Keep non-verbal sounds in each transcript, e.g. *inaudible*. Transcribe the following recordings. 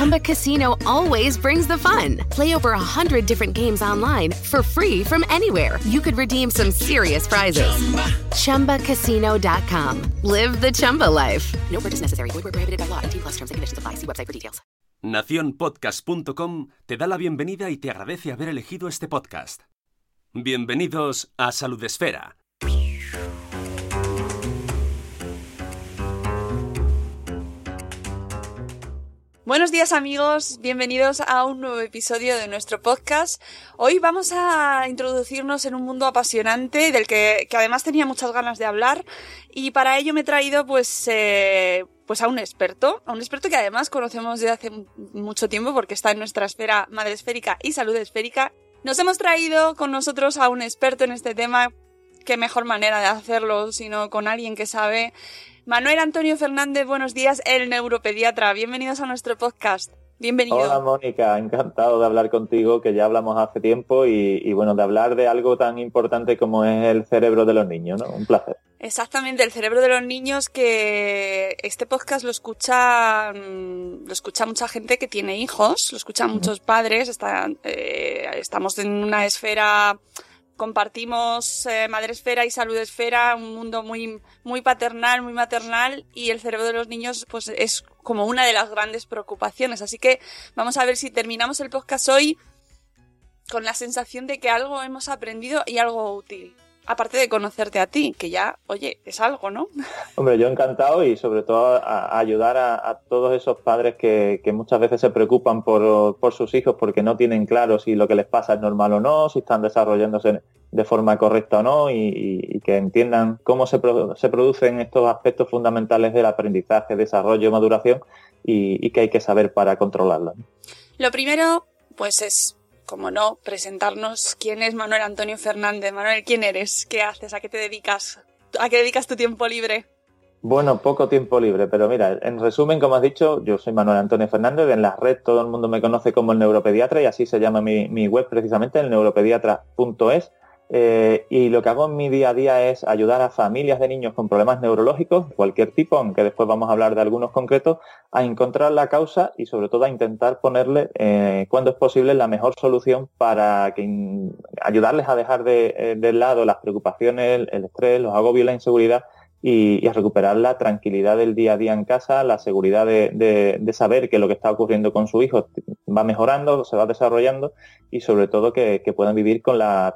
Chumba Casino always brings the fun. Play over a hundred different games online for free from anywhere. You could redeem some serious prizes. Chumba. ChumbaCasino.com. Live the Chumba life. No purchase necessary. Void where prohibited by law. T plus terms and conditions apply. See website for details. Naciónpodcast.com te da la bienvenida y te agradece haber elegido este podcast. Bienvenidos a Salud Esfera. Buenos días amigos, bienvenidos a un nuevo episodio de nuestro podcast. Hoy vamos a introducirnos en un mundo apasionante del que, que además tenía muchas ganas de hablar y para ello me he traído pues, eh, pues a un experto, a un experto que además conocemos desde hace mucho tiempo porque está en nuestra esfera madre esférica y salud esférica. Nos hemos traído con nosotros a un experto en este tema qué mejor manera de hacerlo sino con alguien que sabe Manuel Antonio Fernández, buenos días, el neuropediatra. Bienvenidos a nuestro podcast. Bienvenido. Hola Mónica, encantado de hablar contigo, que ya hablamos hace tiempo y, bueno, de hablar de algo tan importante como es el cerebro de los niños, ¿no? Un placer. Exactamente, el cerebro de los niños que este podcast lo escucha mm, lo escucha mucha gente que tiene hijos, lo escuchan muchos padres, eh, estamos en una esfera compartimos eh, madre esfera y salud esfera, un mundo muy, muy paternal, muy maternal y el cerebro de los niños pues es como una de las grandes preocupaciones. Así que vamos a ver si terminamos el podcast hoy con la sensación de que algo hemos aprendido y algo útil aparte de conocerte a ti, que ya, oye, es algo, ¿no? *laughs* Hombre, yo encantado y sobre todo a, ayudar a, todos esos padres que, muchas veces se preocupan por, sus hijos porque no tienen claro si lo que les pasa es normal o no, si están desarrollándose de forma correcta o no y, que entiendan cómo se, se, producen estos aspectos fundamentales del aprendizaje, desarrollo, maduración y, y que hay que saber para controlarlo. Lo primero, pues es como no, presentarnos quién es Manuel Antonio Fernández. Manuel, ¿quién eres? ¿Qué haces? ¿A qué te dedicas? ¿A qué dedicas tu tiempo libre? Bueno, poco tiempo libre, pero mira, en resumen, como has dicho, yo soy Manuel Antonio Fernández, en la red todo el mundo me conoce como el neuropediatra y así se llama mi, mi web precisamente, el neuropediatra.es. Eh, y lo que hago en mi día a día es ayudar a familias de niños con problemas neurológicos de cualquier tipo, aunque después vamos a hablar de algunos concretos, a encontrar la causa y sobre todo a intentar ponerle, eh, cuando es posible, la mejor solución para ayudarles a dejar de, eh, lado las preocupaciones, el, estrés, los agobios, la inseguridad y, a recuperar la tranquilidad del día a día en casa, la seguridad de, saber que lo que está ocurriendo con su hijo va mejorando, se va desarrollando y sobre todo que, que puedan vivir con la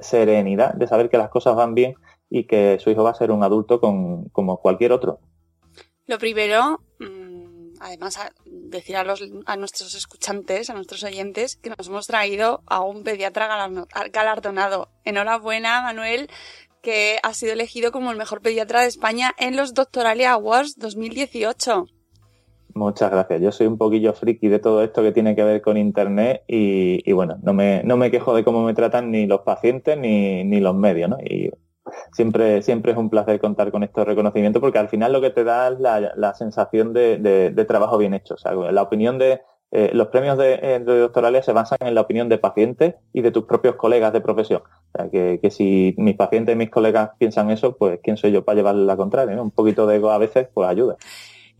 serenidad de saber que las cosas van bien y que su hijo va a ser un adulto con, como cualquier otro. Lo primero, mm, además, decir a, los, a nuestros escuchantes, a nuestros oyentes, que nos hemos traído a un pediatra galardonado. Enhorabuena, Manuel, que ha sido elegido como el mejor pediatra de España en los Doctoralia Awards 2018. Muchas gracias. Yo soy un poquillo friki de todo esto que tiene que ver con Internet y, bueno, no me, no me quejo de cómo me tratan ni los pacientes ni, ni los medios, ¿no? Y siempre, siempre es un placer contar con estos reconocimientos porque al final lo que te da es la, sensación de, trabajo bien hecho. O sea, la opinión de, eh, los premios de, doctorales se basan en la opinión de pacientes y de tus propios colegas de profesión. O sea, que, que, si mis pacientes y mis colegas piensan eso, pues quién soy yo para llevarle la contraria, ¿no? Un poquito de ego a veces, pues ayuda.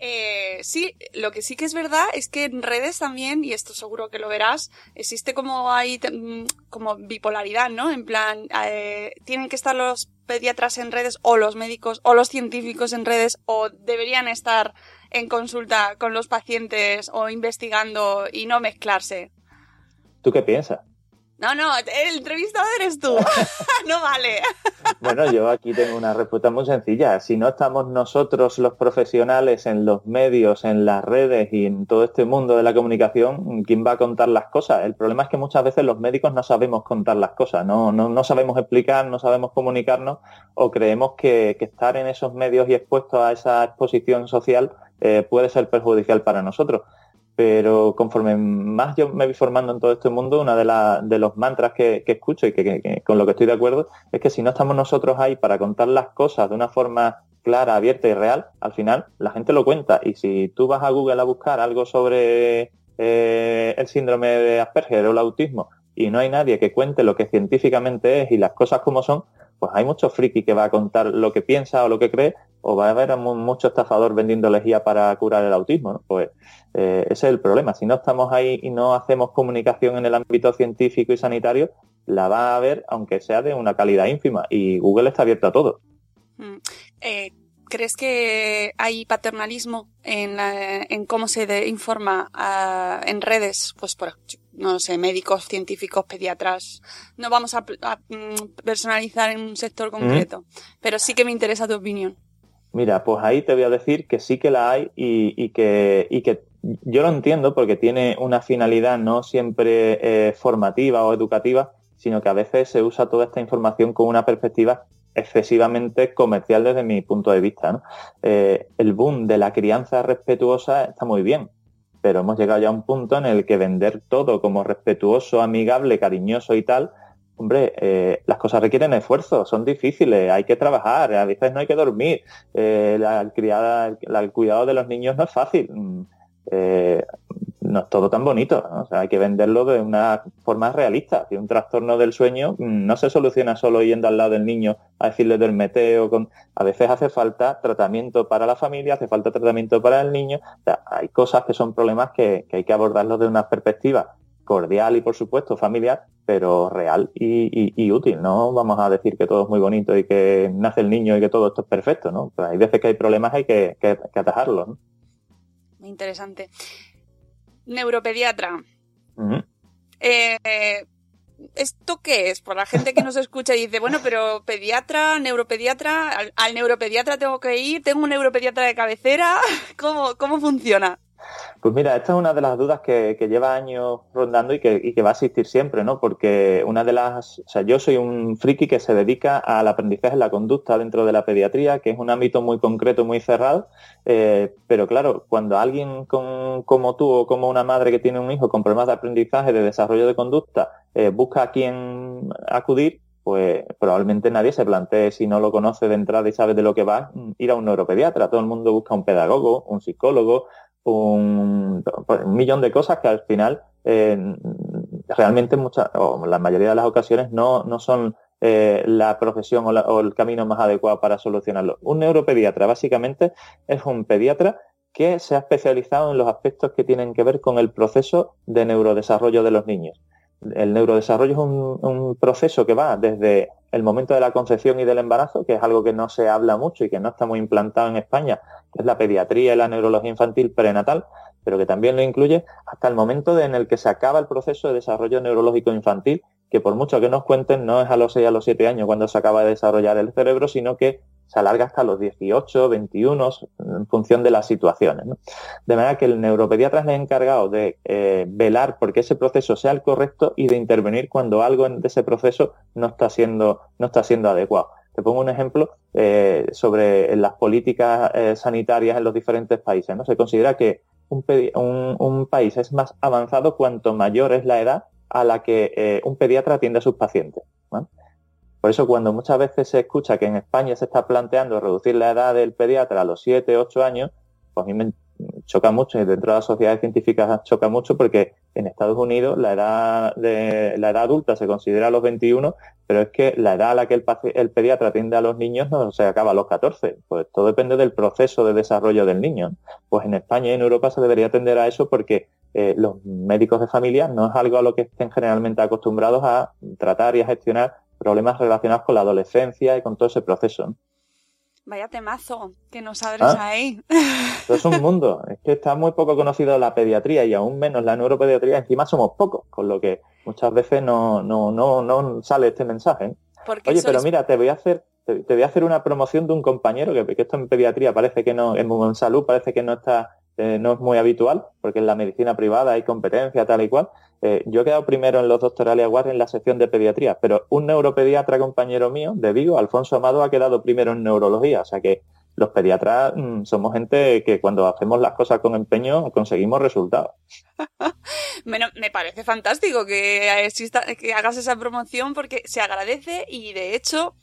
Eh, sí, lo que sí que es verdad es que en redes también, y esto seguro que lo verás, existe como hay mm, como bipolaridad, ¿no? En plan, eh, tienen que estar los pediatras en redes o los médicos o los científicos en redes o deberían estar en consulta con los pacientes o investigando y no mezclarse. ¿Tú qué piensas? No, no, el entrevistador eres tú. *laughs* *laughs* no vale. bueno, yo aquí tengo una respuesta muy sencilla. Si no estamos nosotros los profesionales en los medios, en las redes y en todo este mundo de la comunicación, ¿quién va a contar las cosas? El problema es que muchas veces los médicos no sabemos contar las cosas, no, no, no sabemos explicar, no sabemos comunicarnos o creemos que, estar en esos medios y expuestos a esa exposición social eh, puede ser perjudicial para nosotros pero conforme más yo me voy formando en todo este mundo, una de, de los mantras que, escucho y que, con lo que estoy de acuerdo es que si no estamos nosotros ahí para contar las cosas de una forma clara, abierta y real, al final la gente lo cuenta. Y si tú vas a Google a buscar algo sobre eh, el síndrome de Asperger o el autismo y no hay nadie que cuente lo que científicamente es y las cosas como son, pues hay mucho friki que va a contar lo que piensa o lo que cree, o va a haber mucho estafador vendiendo lejía para curar el autismo. Pues eh, ese es el problema. Si no estamos ahí y no hacemos comunicación en el ámbito científico y sanitario, la va a haber, aunque sea de una calidad ínfima. Y Google está abierto a todo. Mm. Eh, ¿Crees que hay paternalismo en, en cómo se informa en redes? Pues por, no sé, médicos, científicos, pediatras. No vamos a, mm, personalizar en un sector concreto, pero sí que me interesa tu opinión. Mira, pues ahí te voy a decir que sí que la hay y, que, y que yo lo entiendo porque tiene una finalidad no siempre eh, formativa o educativa, sino que a veces se usa toda esta información con una perspectiva excesivamente comercial desde mi punto de vista. Eh, el boom de la crianza respetuosa está muy bien, pero hemos llegado ya a un punto en el que vender todo como respetuoso, amigable, cariñoso y tal, hombre, eh, las cosas requieren esfuerzo, son difíciles, hay que trabajar, a veces no hay que dormir, eh, la, criada, el cuidado de los niños no es fácil. Mm, no es todo tan bonito. O sea, hay que venderlo de una forma realista. Un trastorno del sueño mm, no se soluciona solo yendo al lado del niño a decirle del meteo. A veces hace falta tratamiento para la familia, hace falta tratamiento para el niño. Hay cosas que son problemas que, hay que abordarlos de una perspectiva cordial y, por supuesto, familiar, pero real y, útil. No vamos a decir que todo es muy bonito y que nace el niño y que todo esto es perfecto. ¿no? Pues hay veces que hay problemas hay que, que, atajarlos. Muy interesante neuropediatra. Eh, ¿Esto qué es? Por la gente que nos escucha y dice, bueno, pero pediatra, neuropediatra, al, neuropediatra tengo que ir, tengo un neuropediatra de cabecera, *laughs* ¿cómo, cómo funciona? Pues mira, esta es una de las dudas que, lleva años rondando y que, va a existir siempre, ¿no? Porque una de las, o sea, yo soy un friki que se dedica al aprendizaje de la conducta dentro de la pediatría, que es un ámbito muy concreto, muy cerrado, eh, pero claro, cuando alguien como tú o como una madre que tiene un hijo con problemas de aprendizaje, de desarrollo de conducta, eh, busca a quién acudir, pues probablemente nadie se plantee, si no lo conoce de entrada y sabe de lo que va, ir a un neuropediatra. Todo el mundo busca un pedagogo, un psicólogo, un, millón de cosas que al final eh, realmente muchas, o la mayoría de las ocasiones no, no son eh, la profesión o, el camino más adecuado para solucionarlo. Un neuropediatra básicamente es un pediatra que se ha especializado en los aspectos que tienen que ver con el proceso de neurodesarrollo de los niños. El neurodesarrollo es un, proceso que va desde el momento de la concepción y del embarazo, que es algo que no se habla mucho y que no está muy implantado en España, que es la pediatría y la neurología infantil prenatal, pero que también lo incluye hasta el momento en el que se acaba el proceso de desarrollo neurológico infantil, que por mucho que nos cuenten, no es a los 6 a los 7 años cuando se acaba de desarrollar el cerebro, sino que se alarga hasta los 18, 21, en función de las situaciones. De manera que el neuropediatra es el encargado de eh, velar porque ese proceso sea el correcto y de intervenir cuando algo de ese proceso no está siendo, no está siendo adecuado. Te pongo un ejemplo eh, sobre las políticas eh, sanitarias en los diferentes países. ¿no? Se considera que un, un, país es más avanzado cuanto mayor es la edad a la que un pediatra atiende a sus pacientes. Por eso cuando muchas veces se escucha que en España se está planteando reducir la edad del pediatra a los 7, 8 años, pues a mí me choca mucho y dentro de las sociedades científicas choca mucho porque en Estados Unidos la edad de la edad adulta se considera a los 21, pero es que la edad a la que el, pediatra atiende a los niños no se acaba a los 14. Pues todo depende del proceso de desarrollo del niño. Pues en España y en Europa se debería atender a eso porque eh, los médicos de familia no es algo a lo que estén generalmente acostumbrados a tratar y a gestionar problemas relacionados con la adolescencia y con todo ese proceso. Vaya temazo que nos abres ah. ahí. es un *laughs* mundo. Es que está muy poco conocido la pediatría y aún menos la neuropediatría. Encima somos pocos, con lo que muchas veces no, no, no, no sale este mensaje. Oye, pero mira, te voy a hacer te, voy a hacer una promoción de un compañero que, que esto en pediatría parece que no, en salud parece que no está eh, no es muy habitual, porque en la medicina privada hay competencia tal y cual. Eh, yo he quedado primero en los doctorales Aguar en la sección de pediatría, pero un neuropediatra compañero mío de Vigo, Alfonso Amado, ha quedado primero en neurología. O sea que los pediatras mm, somos gente que cuando hacemos las cosas con empeño conseguimos resultados. *laughs* me parece fantástico que exista, que hagas esa promoción porque se agradece y de hecho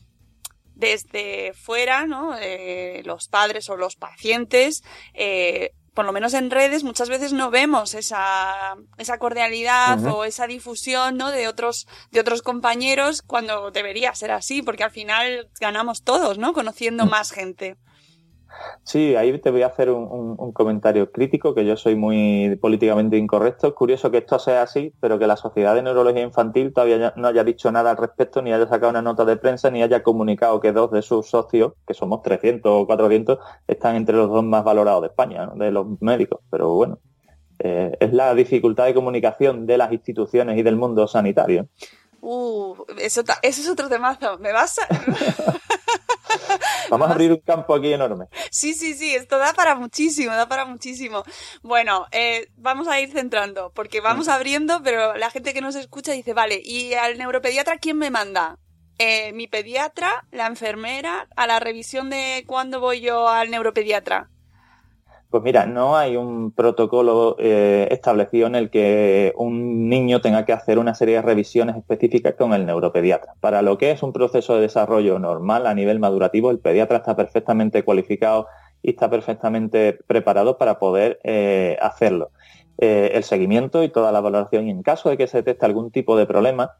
desde fuera, ¿no? Eh, los padres o los pacientes eh, por lo menos en redes, muchas veces no vemos esa, esa cordialidad o esa difusión, ¿no? De otros, de otros compañeros cuando debería ser así, porque al final ganamos todos, ¿no? Conociendo mm. más gente. Sí, ahí te voy a hacer un, comentario crítico, que yo soy muy políticamente incorrecto. Es curioso que esto sea así, pero que la Sociedad de Neurología Infantil todavía no haya dicho nada al respecto, ni haya sacado una nota de prensa, ni haya comunicado que dos de sus socios, que somos 300 o 400, están entre los dos más valorados de España, de los médicos. Pero bueno, eh, es la dificultad de comunicación de las instituciones y del mundo sanitario. Uh, eso, eso es otro temazo. ¿Me vas a...? *laughs* Vamos a abrir un campo aquí enorme. Sí, sí, sí, esto da para muchísimo, da para muchísimo. Bueno, eh, vamos a ir centrando, porque vamos abriendo, pero la gente que nos escucha dice, vale, ¿y al neuropediatra quién me manda? Eh, mi pediatra, la enfermera, a la revisión de cuándo voy yo al neuropediatra. Pues mira, no hay un protocolo eh, establecido en el que un niño tenga que hacer una serie de revisiones específicas con el neuropediatra. Para lo que es un proceso de desarrollo normal a nivel madurativo, el pediatra está perfectamente cualificado y está perfectamente preparado para poder eh, hacerlo. Eh, el seguimiento y toda la valoración y en caso de que se detecte algún tipo de problema,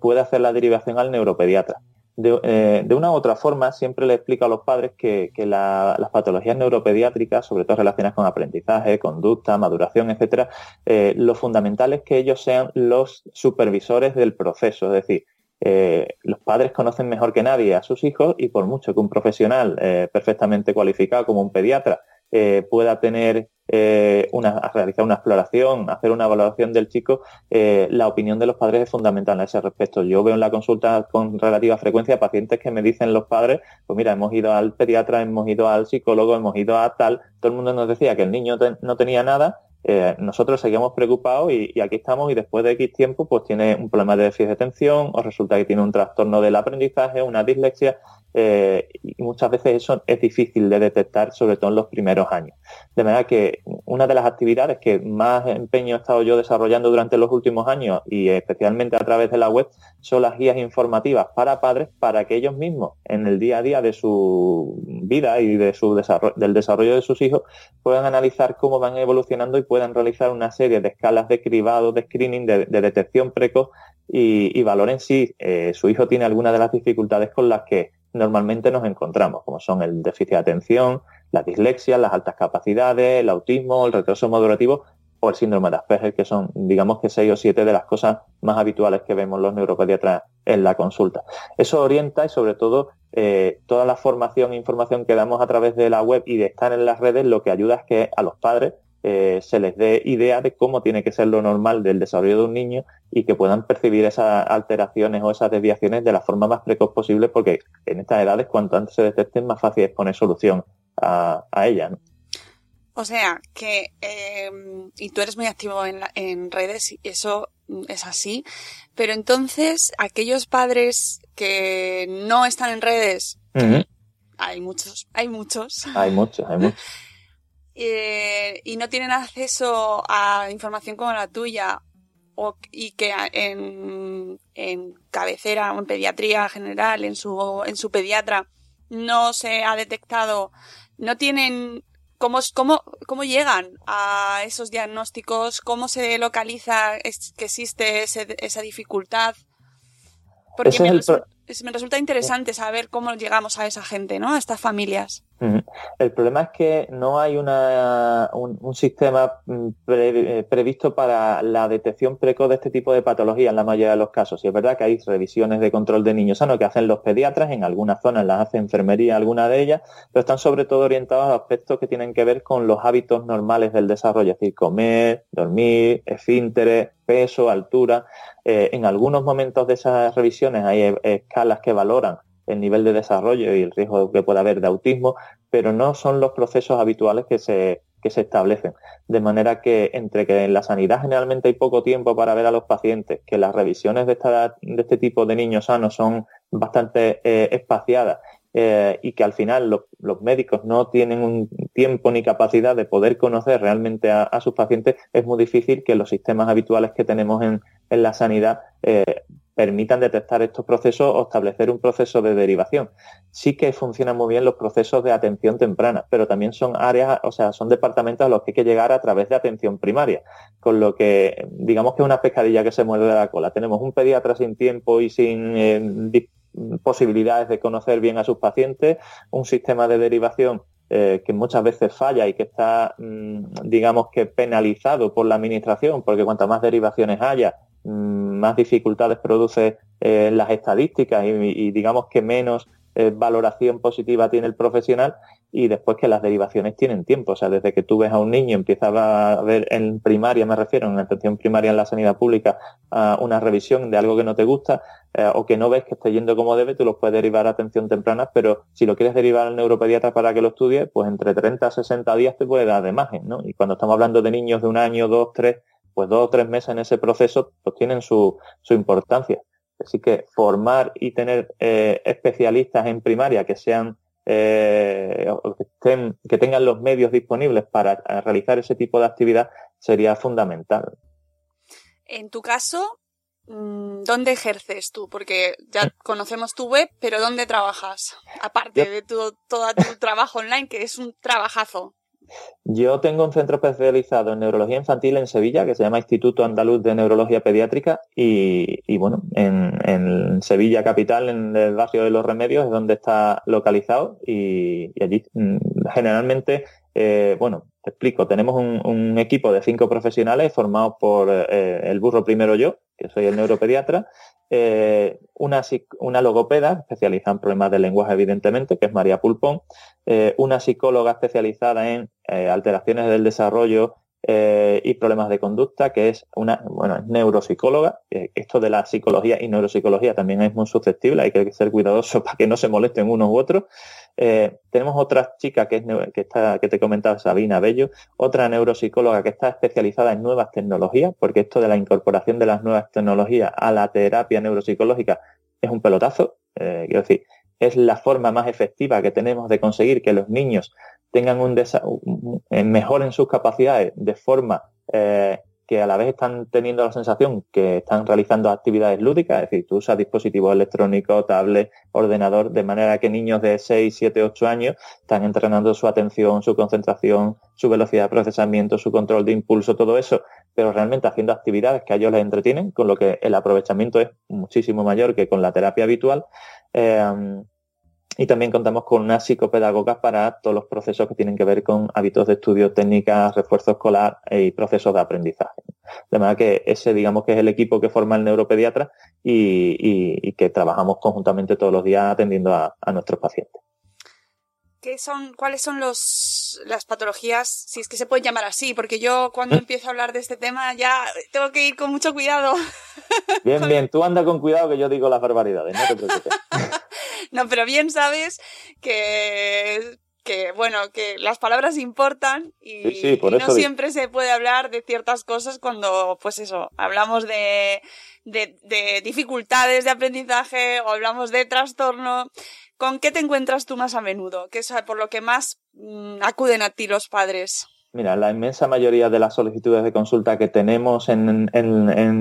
puede hacer la derivación al neuropediatra. Eh, de, una u otra forma, siempre le explico a los padres que, las patologías neuropediátricas, sobre todo relacionadas con aprendizaje, conducta, maduración, etcétera, eh, lo fundamental es que ellos sean los supervisores del proceso. Es decir, eh, los padres conocen mejor que nadie a sus hijos y por mucho que un profesional perfectamente cualificado como un pediatra pueda tener eh, una, realizar una exploración, hacer una evaluación del chico, eh, la opinión de los padres es fundamental a ese respecto. Yo veo en la consulta con relativa frecuencia pacientes que me dicen los padres, pues mira, hemos ido al pediatra, hemos ido al psicólogo, hemos ido a tal, todo el mundo nos decía que el niño no tenía nada, eh, nosotros seguimos preocupados y, y, aquí estamos y después de X tiempo pues tiene un problema de déficit de atención o resulta que tiene un trastorno del aprendizaje, una dislexia eh, y muchas veces eso es difícil de detectar, sobre todo en los primeros años. De manera que una de las actividades que más empeño he estado yo desarrollando durante los últimos años y especialmente a través de la web son las guías informativas para padres para que ellos mismos en el día a día de su vida y de su desarrollo, del desarrollo de sus hijos puedan analizar cómo van evolucionando y puedan realizar una serie de escalas de cribado, de screening, de, detección precoz y, valoren si eh, su hijo tiene alguna de las dificultades con las que normalmente nos encontramos, como son el déficit de atención, la dislexia, las altas capacidades, el autismo, el retraso madurativo o el síndrome de Asperger, que son, digamos que seis o siete de las cosas más habituales que vemos los neuropediatras en la consulta. Eso orienta y sobre todo eh, toda la formación e información que damos a través de la web y de estar en las redes lo que ayuda es que a los padres eh, se les dé idea de cómo tiene que ser lo normal del desarrollo de un niño y que puedan percibir esas alteraciones o esas desviaciones de la forma más precoz posible, porque en estas edades, cuanto antes se detecten, más fácil es poner solución a, a ella. O sea, que, em, y tú eres muy activo en, en redes, y eso es así, pero entonces aquellos padres que no están en redes, hay muchos, hay muchos. Hay muchos, hay muchos. *laughs* Eh, y no tienen acceso a información como la tuya o, y que en, en cabecera o en pediatría general, en su, en su pediatra, no se ha detectado, no tienen ¿Cómo, cómo, ¿Cómo llegan a esos diagnósticos? ¿Cómo se localiza que existe esa dificultad? Porque me, me, resulta interesante saber cómo llegamos a esa gente, ¿no? A estas familias. El problema es que no hay una, un, sistema mm, eh, previsto para la detección precoz de este tipo de patología en la mayoría de los casos. Y es verdad que hay revisiones de control de niños sanos que hacen los pediatras, en algunas zonas las hace enfermería, alguna de ellas, pero están sobre todo orientados a aspectos que tienen que ver con los hábitos normales del desarrollo, es decir, comer, dormir, esfínteres, peso, altura. Eh, en algunos momentos de esas revisiones hay eh, escalas que valoran el nivel de desarrollo y el riesgo que pueda haber de autismo, pero no son los procesos habituales que se, que se establecen. De manera que entre que en la sanidad generalmente hay poco tiempo para ver a los pacientes, que las revisiones de, esta, de este tipo de niños sanos son bastante eh, espaciadas eh, y que al final los, médicos no tienen un tiempo ni capacidad de poder conocer realmente a, sus pacientes, es muy difícil que los sistemas habituales que tenemos en, la sanidad eh, permitan detectar estos procesos o establecer un proceso de derivación. Sí que funcionan muy bien los procesos de atención temprana, pero también son áreas, o sea, son departamentos a los que hay que llegar a través de atención primaria, con lo que digamos que es una pescadilla que se muerde la cola. Tenemos un pediatra sin tiempo y sin eh, posibilidades de conocer bien a sus pacientes, un sistema de derivación eh, que muchas veces falla y que está, mm, digamos que penalizado por la administración, porque cuantas más derivaciones haya, Mm, más dificultades produce en las estadísticas y, digamos que menos eh, valoración positiva tiene el profesional y después que las derivaciones tienen tiempo. O sea, desde que tú ves a un niño, empiezas a ver en primaria, me refiero, en atención primaria en la sanidad pública, una revisión de algo que no te gusta eh, o que no ves que esté yendo como debe, tú los puedes derivar a atención temprana, pero si lo quieres derivar al neuropediatra para que lo estudie, pues entre 30 a 60 días te puede dar de imagen, ¿no? Y cuando estamos hablando de niños de un año, dos, tres, pues dos o tres meses en ese proceso pues tienen su, importancia. Así que formar y tener eh, especialistas en primaria que sean eh, que, que tengan los medios disponibles para realizar ese tipo de actividad sería fundamental. En tu caso, mm, ¿dónde ejerces tú? Porque ya conocemos tu web, pero ¿dónde trabajas? Aparte de todo tu trabajo online, que es un trabajazo. Yo tengo un centro especializado en neurología infantil en Sevilla que se llama Instituto Andaluz de Neurología Pediátrica y, bueno, en, Sevilla capital, en el barrio de Los Remedios, es donde está localizado y, allí mm, generalmente, eh, bueno, explico, tenemos un, equipo de cinco profesionales formados por eh, el burro primero yo, que soy el neuropediatra, eh, una, logopeda especializada en problemas de lenguaje, evidentemente, que es María Pulpón, eh, una psicóloga especializada en alteraciones del desarrollo y problemas de conducta, que es una bueno, neuropsicóloga. esto de la psicología y neuropsicología también es muy susceptible, hay que ser cuidadoso *laughs* para que no se molesten unos u otros. Eh, tenemos otra chica que, es, que, está, que te comentaba, Sabina Bello, otra neuropsicóloga que está especializada en nuevas tecnologías, porque esto de la incorporación de las nuevas tecnologías a la terapia neuropsicológica es un pelotazo. Eh, quiero decir, es la forma más efectiva que tenemos de conseguir que los niños tengan un, un mejoren sus capacidades de forma eh, que a la vez están teniendo la sensación que están realizando actividades lúdicas, es decir, tú usas dispositivos electrónicos, tablet, ordenador, de manera que niños de 6, 7, 8 años están entrenando su atención, su concentración, su velocidad de procesamiento, su control de impulso, todo eso, pero realmente haciendo actividades que a ellos les entretienen, con lo que el aprovechamiento es muchísimo mayor que con la terapia habitual. Eh, y también contamos con una psicopedagoga para todos los procesos que tienen que ver con hábitos de estudio, técnicas, refuerzo escolar y procesos de aprendizaje. De manera que ese, digamos, que es el equipo que forma el neuropediatra y, que trabajamos conjuntamente todos los días atendiendo a, nuestros pacientes. ¿Qué son, ¿Cuáles son los, las patologías, si es que se pueden llamar así? Porque yo cuando ¿Eh? empiezo a hablar de este tema ya tengo que ir con mucho cuidado. Bien, *laughs* bien, tú anda con cuidado que yo digo las barbaridades, no te preocupes. *laughs* *laughs* no, pero bien sabes que que bueno, que las palabras importan y, no siempre se puede hablar de ciertas cosas cuando, pues eso, hablamos de, de, dificultades de aprendizaje o hablamos de trastorno. ¿Con qué te encuentras tú más a menudo? ¿Qué es por lo que más mm, acuden a ti los padres? Mira, la inmensa mayoría de las solicitudes de consulta que tenemos en,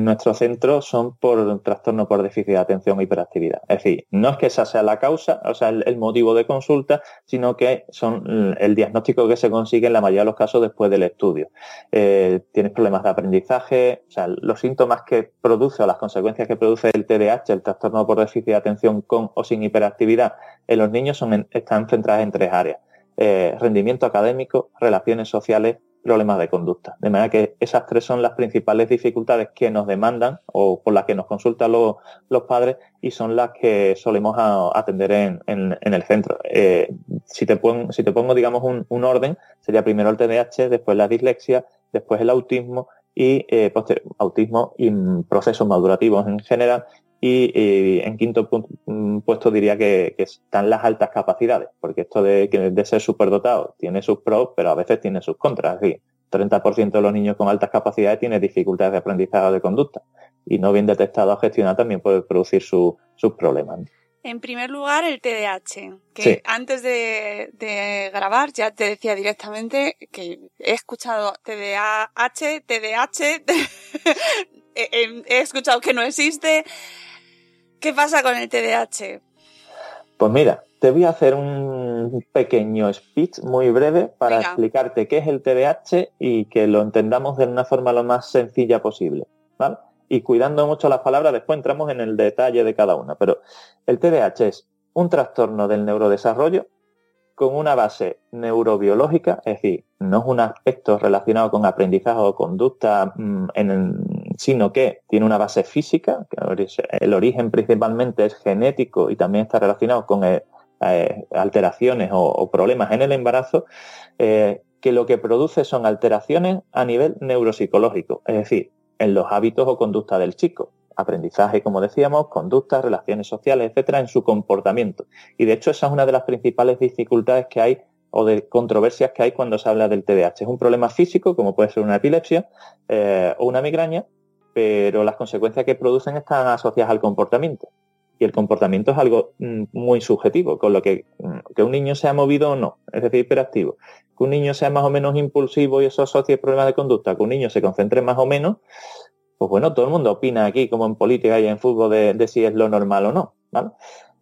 nuestro centro son por trastorno por déficit de atención e hiperactividad. Es decir, no es que esa sea la causa, o sea, el, motivo de consulta, sino que son el diagnóstico que se consigue en la mayoría de los casos después del estudio. Eh, tienes problemas de aprendizaje, o sea, los síntomas que produce o las consecuencias que produce el TDAH, el trastorno por déficit de atención con o sin hiperactividad, en los niños están centradas en tres áreas eh, rendimiento académico, relaciones sociales, problemas de conducta. De manera que esas tres son las principales dificultades que nos demandan o por las que nos consultan los, padres y son las que solemos atender en, el centro. Eh, si, te pongo, si te pongo, digamos, un, orden, sería primero el TDAH, después la dislexia, después el autismo y eh, autismo y procesos madurativos en general y en quinto mm, puesto diría que, están las altas capacidades, porque esto de, de ser superdotado tiene sus pros, pero a veces tiene sus contras. Es 30% de los niños con altas capacidades tienen dificultades de aprendizaje o de conducta. Y no bien detectado o gestionado también puede producir sus problemas. En primer lugar, el TDAH, que antes de, grabar ya te decía directamente que he escuchado TDAH, TDAH, *laughs* he escuchado que no existe. ¿Qué pasa con el TDAH? Pues mira, te voy a hacer un pequeño speech muy breve para explicarte qué es el TDAH y que lo entendamos de una forma lo más sencilla posible. ¿vale? y cuidando mucho las palabras, después entramos en el detalle de cada una. Pero el TDAH es un trastorno del neurodesarrollo con una base neurobiológica, es decir, no es un aspecto relacionado con aprendizaje o conducta, mm, sino que tiene una base física, que el origen principalmente es genético y también está relacionado con eh, eh, alteraciones o, problemas en el embarazo, eh, que lo que produce son alteraciones a nivel neuropsicológico, es decir, en los hábitos o conducta del chico. Aprendizaje, como decíamos, conductas, relaciones sociales, etcétera, en su comportamiento. Y de hecho, esa es una de las principales dificultades que hay o de controversias que hay cuando se habla del TDAH. Es un problema físico, como puede ser una epilepsia o una migraña, pero las consecuencias que producen están asociadas al comportamiento. Y el comportamiento es algo mm, muy subjetivo, con lo que mm, que un niño sea movido o no, es decir, hiperactivo, que un niño sea más o menos impulsivo y eso asocie problemas de conducta, que un niño se concentre más o menos, pues bueno, todo el mundo opina aquí, como en política y en fútbol, de, si es lo normal o no.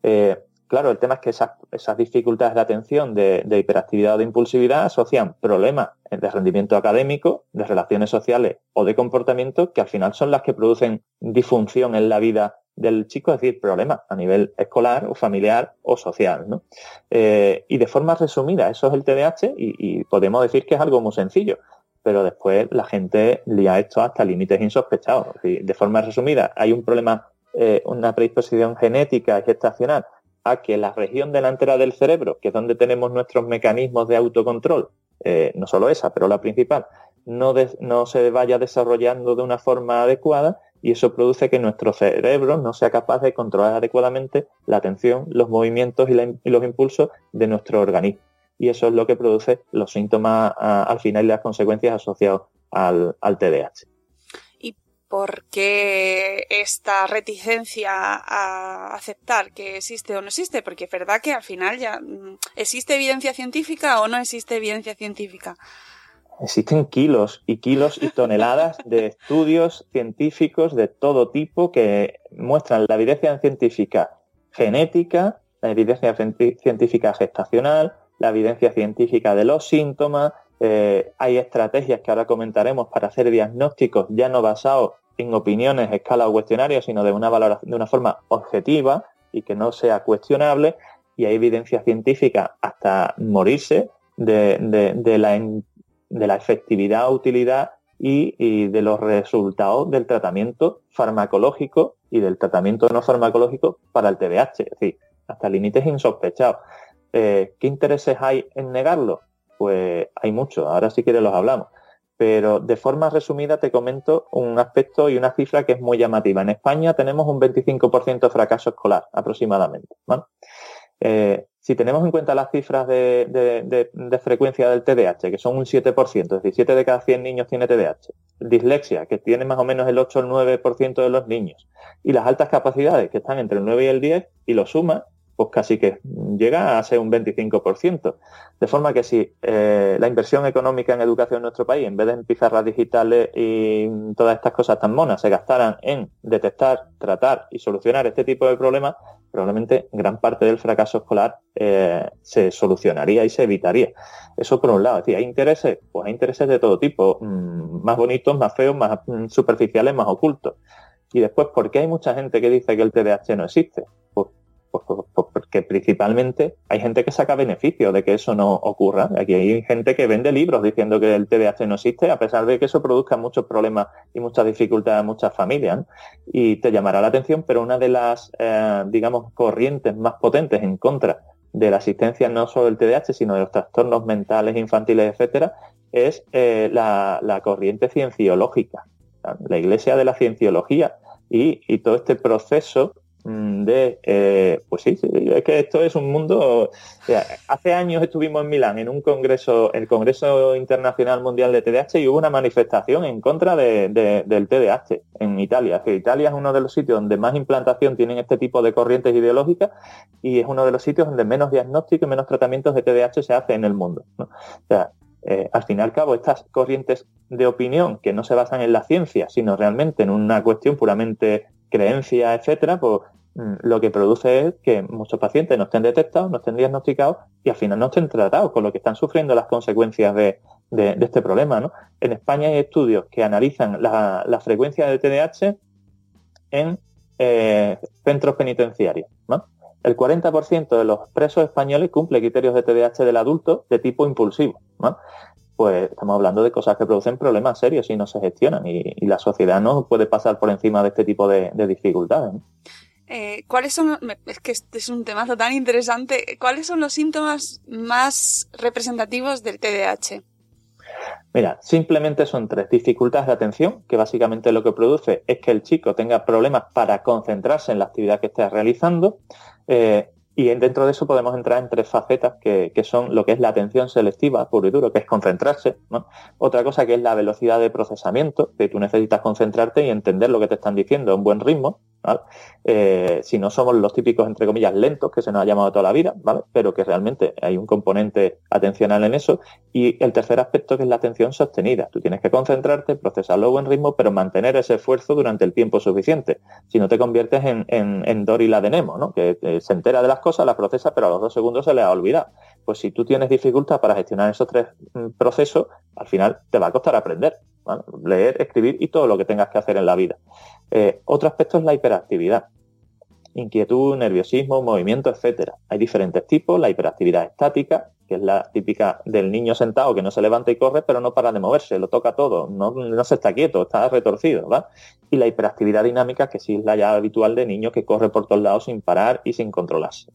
Eh, claro, el tema es que esas, dificultades de atención, de, hiperactividad o de impulsividad asocian problemas de rendimiento académico, de relaciones sociales o de comportamiento, que al final son las que producen disfunción en la vida del chico, es decir, problemas a nivel escolar o familiar o social. ¿no? Eh, y de forma resumida, eso es el TDAH y, podemos decir que es algo muy sencillo, pero después la gente ha hecho hasta límites insospechados. de forma resumida, hay un problema, eh, una predisposición genética gestacional a que la región delantera del cerebro, que es donde tenemos nuestros mecanismos de autocontrol, eh, no solo esa, pero la principal, no, se vaya desarrollando de una forma adecuada y eso produce que nuestro cerebro no sea capaz de controlar adecuadamente la atención, los movimientos y, los impulsos de nuestro organismo. Y eso es lo que produce los síntomas al final y las consecuencias asociadas al, al TDAH. ¿Y por qué esta reticencia a aceptar que existe o no existe? Porque es verdad que al final ya mm, existe evidencia científica o no existe evidencia científica. Existen kilos y kilos y toneladas de *laughs* estudios científicos de todo tipo que muestran la evidencia científica genética, la evidencia científica gestacional, la evidencia científica de los síntomas. Eh, hay estrategias que ahora comentaremos para hacer diagnósticos ya no basados en opiniones, escala o cuestionarios, sino de una, de una forma objetiva y que no sea cuestionable. Y hay evidencia científica hasta morirse de, de, de la de la efectividad, utilidad y, de los resultados del tratamiento farmacológico y del tratamiento no farmacológico para el TDAH, es decir, hasta límites insospechados. Eh, ¿Qué intereses hay en negarlo? Pues hay muchos, ahora si quieres los hablamos. Pero de forma resumida te comento un aspecto y una cifra que es muy llamativa. En España tenemos un 25% de fracaso escolar aproximadamente. Eh, si tenemos en cuenta las cifras de, frecuencia del TDAH, que son un 7%, es decir, 7 de cada 100 niños tiene TDAH, dislexia, que tiene más o menos el 8 o el 9% de los niños, y las altas capacidades, que están entre el 9 y el 10, y lo suma, pues casi que llega a ser un 25%. De forma que si eh, la inversión económica en educación en nuestro país, en vez de en pizarras digitales y todas estas cosas tan monas, se gastaran en detectar, tratar y solucionar este tipo de problemas, probablemente gran parte del fracaso escolar eh, se solucionaría y se evitaría. Eso por un lado. Es decir, ¿hay intereses? Pues hay intereses de todo tipo, mm, más bonitos, más feos, más mm, superficiales, más ocultos. Y después, ¿por qué hay mucha gente que dice que el TDAH no existe? Pues, pues, porque principalmente hay gente que saca beneficio de que eso no ocurra. Aquí hay gente que vende libros diciendo que el TDAH no existe, a pesar de que eso produzca muchos problemas y muchas dificultades a muchas familias. Y te llamará la atención, pero una de las, eh, digamos, corrientes más potentes en contra de la asistencia no solo del TDAH, sino de los trastornos mentales, infantiles, etcétera, es eh, la, corriente cienciológica, la iglesia de la cienciología y, todo este proceso de, eh, pues sí, es que esto es un mundo, hace años estuvimos en Milán en un congreso, el Congreso Internacional Mundial de TDAH y hubo una manifestación en contra del TDAH en Italia, que Italia es uno de los sitios donde más implantación tienen este tipo de corrientes ideológicas y es uno de los sitios donde menos diagnóstico y menos tratamientos de TDAH se hace en el mundo. O sea, eh, al fin y al cabo, estas corrientes de opinión que no se basan en la ciencia, sino realmente en una cuestión puramente creencia, etcétera, pues mm, lo que produce es que muchos pacientes no estén detectados, no estén diagnosticados y al final no estén tratados, con lo que están sufriendo las consecuencias de, este problema. En España hay estudios que analizan la, frecuencia de TDAH en eh, centros penitenciarios. El 40% de los presos españoles cumple criterios de TDAH del adulto de tipo impulsivo. Pues estamos hablando de cosas que producen problemas serios y no se gestionan y, la sociedad no puede pasar por encima de este tipo de, dificultades. Eh, ¿Cuáles son, es que este es un tema tan interesante, cuáles son los síntomas más representativos del TDAH? Mira, simplemente son tres. Dificultades de atención, que básicamente lo que produce es que el chico tenga problemas para concentrarse en la actividad que esté realizando. Eh, y dentro de eso podemos entrar en tres facetas que, son lo que es la atención selectiva, puro y duro, que es concentrarse. Otra cosa que es la velocidad de procesamiento, que tú necesitas concentrarte y entender lo que te están diciendo a un buen ritmo. Eh, si no somos los típicos, entre comillas, lentos, que se nos ha llamado toda la vida, ¿vale? pero que realmente hay un componente atencional en eso. Y el tercer aspecto que es la atención sostenida. Tú tienes que concentrarte, procesarlo a buen ritmo, pero mantener ese esfuerzo durante el tiempo suficiente. Si no te conviertes en, en, Dory la de Nemo, ¿no? que se entera de las cosas, las procesa, pero a los dos segundos se le ha olvidado. Pues si tú tienes dificultad para gestionar esos tres mm, procesos, al final te va a costar aprender. Leer, escribir y todo lo que tengas que hacer en la vida. Eh, otro aspecto es la hiperactividad. Inquietud, nerviosismo, movimiento, etcétera. Hay diferentes tipos, la hiperactividad estática, que es la típica del niño sentado que no se levanta y corre, pero no para de moverse, lo toca todo, no, no se está quieto, está retorcido, ¿va? Y la hiperactividad dinámica, que sí es la ya habitual de niño que corre por todos lados sin parar y sin controlarse.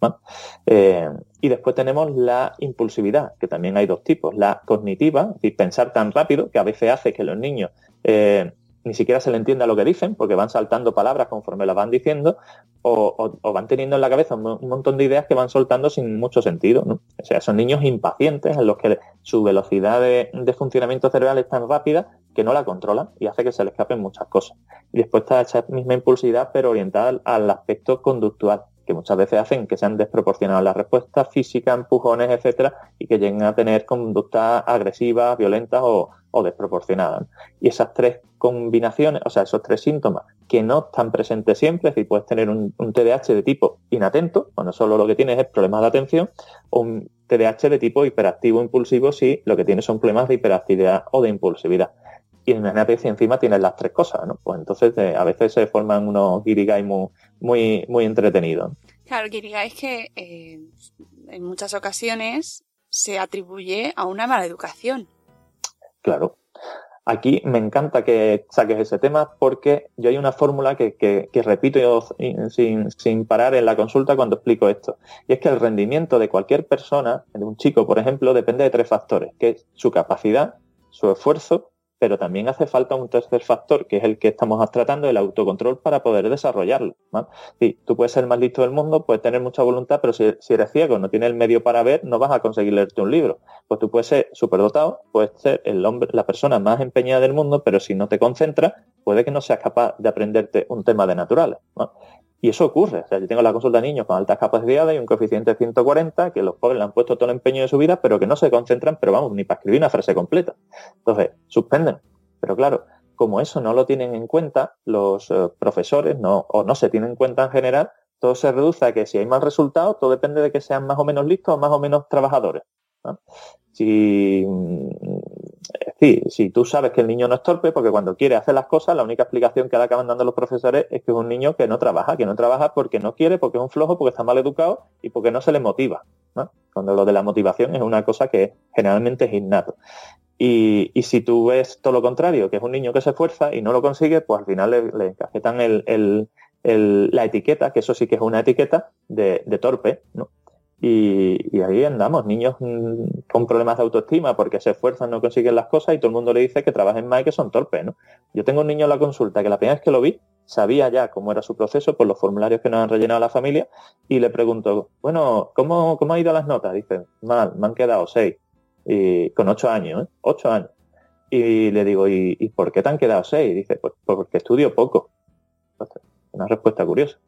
Eh, y después tenemos la impulsividad, que también hay dos tipos. La cognitiva, es decir, pensar tan rápido que a veces hace que los niños eh, ni siquiera se le entienda lo que dicen, porque van saltando palabras conforme las van diciendo, o, van teniendo en la cabeza un, montón de ideas que van soltando sin mucho sentido. O sea, son niños impacientes en los que su velocidad de, funcionamiento cerebral es tan rápida que no la controlan y hace que se le escapen muchas cosas. Y después está esa misma impulsividad, pero orientada al aspecto conductual que muchas veces hacen que sean desproporcionadas las respuestas físicas, empujones, etcétera, y que lleguen a tener conductas agresivas, violentas o, desproporcionadas. Y esas tres combinaciones, o sea, esos tres síntomas que no están presentes siempre, si puedes tener un, TDAH de tipo inatento, cuando solo lo que tienes es problemas de atención, o un TDAH de tipo hiperactivo impulsivo si lo que tienes son problemas de hiperactividad o de impulsividad. Y imagínate si encima tienes las tres cosas, ¿no? Pues entonces eh, a veces se forman unos guirigay muy, muy, muy entretenidos. Claro, guirigay es que eh, en muchas ocasiones se atribuye a una mala educación. Claro. Aquí me encanta que saques ese tema porque yo hay una fórmula que, que, que repito sin, sin, parar en la consulta cuando explico esto. Y es que el rendimiento de cualquier persona, de un chico, por ejemplo, depende de tres factores, que es su capacidad, su esfuerzo pero también hace falta un tercer factor, que es el que estamos tratando, el autocontrol para poder desarrollarlo. Sí, tú puedes ser el más listo del mundo, puedes tener mucha voluntad, pero si, eres ciego, no tienes el medio para ver, no vas a conseguir leerte un libro. Pues tú puedes ser superdotado, puedes ser el hombre, la persona más empeñada del mundo, pero si no te concentras, puede que no seas capaz de aprenderte un tema de naturales. Y eso ocurre. O sea, yo tengo la consulta de niños con altas capacidades y un coeficiente de 140 que los pobres le han puesto todo el empeño de su vida, pero que no se concentran, pero vamos, ni para escribir una frase completa. Entonces, suspenden. Pero claro, como eso no lo tienen en cuenta los eh, profesores, no, o no se tienen en cuenta en general, todo se reduce a que si hay mal resultado, todo depende de que sean más o menos listos o más o menos trabajadores. Si, sí, si tú sabes que el niño no es torpe, porque cuando quiere hacer las cosas, la única explicación que acaban dando los profesores es que es un niño que no trabaja, que no trabaja porque no quiere, porque es un flojo, porque está mal educado y porque no se le motiva. Cuando lo de la motivación es una cosa que generalmente es innato. Y, si tú ves todo lo contrario, que es un niño que se esfuerza y no lo consigue, pues al final le, le el, la etiqueta, que eso sí que es una etiqueta de, torpe, ¿no? Y, ahí andamos, niños mm, con problemas de autoestima porque se esfuerzan, no consiguen las cosas y todo el mundo le dice que trabajen más y que son torpes, ¿no? Yo tengo un niño en la consulta que la primera vez que lo vi sabía ya cómo era su proceso por los formularios que nos han rellenado la familia y le pregunto, bueno, ¿cómo, cómo ha ido las notas? Dice, mal, me han quedado seis. Y con ocho años, ¿eh? Ocho años. Y le digo, ¿y, ¿y por qué te han quedado seis? Dice, pues porque estudio poco. Una respuesta curiosa.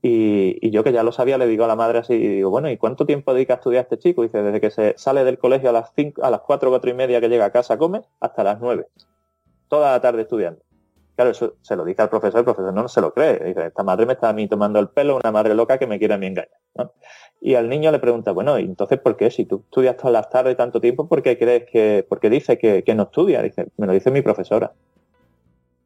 Y, yo que ya lo sabía, le digo a la madre así, y digo, bueno, ¿y cuánto tiempo dedica a estudiar este chico? dice, desde que se sale del colegio a las cinco, a las cuatro, cuatro y media que llega a casa, come, hasta las nueve. Toda la tarde estudiando. Claro, eso se lo dice al profesor, el profesor no, se lo cree. Dice, esta madre me está a mí tomando el pelo, una madre loca que me quiere a mí engañar. Y al niño le pregunta, bueno, ¿y entonces por qué? Si tú estudias todas las tardes tanto tiempo, ¿por qué crees que, porque dice que, que no estudia? Dice, me lo dice mi profesora.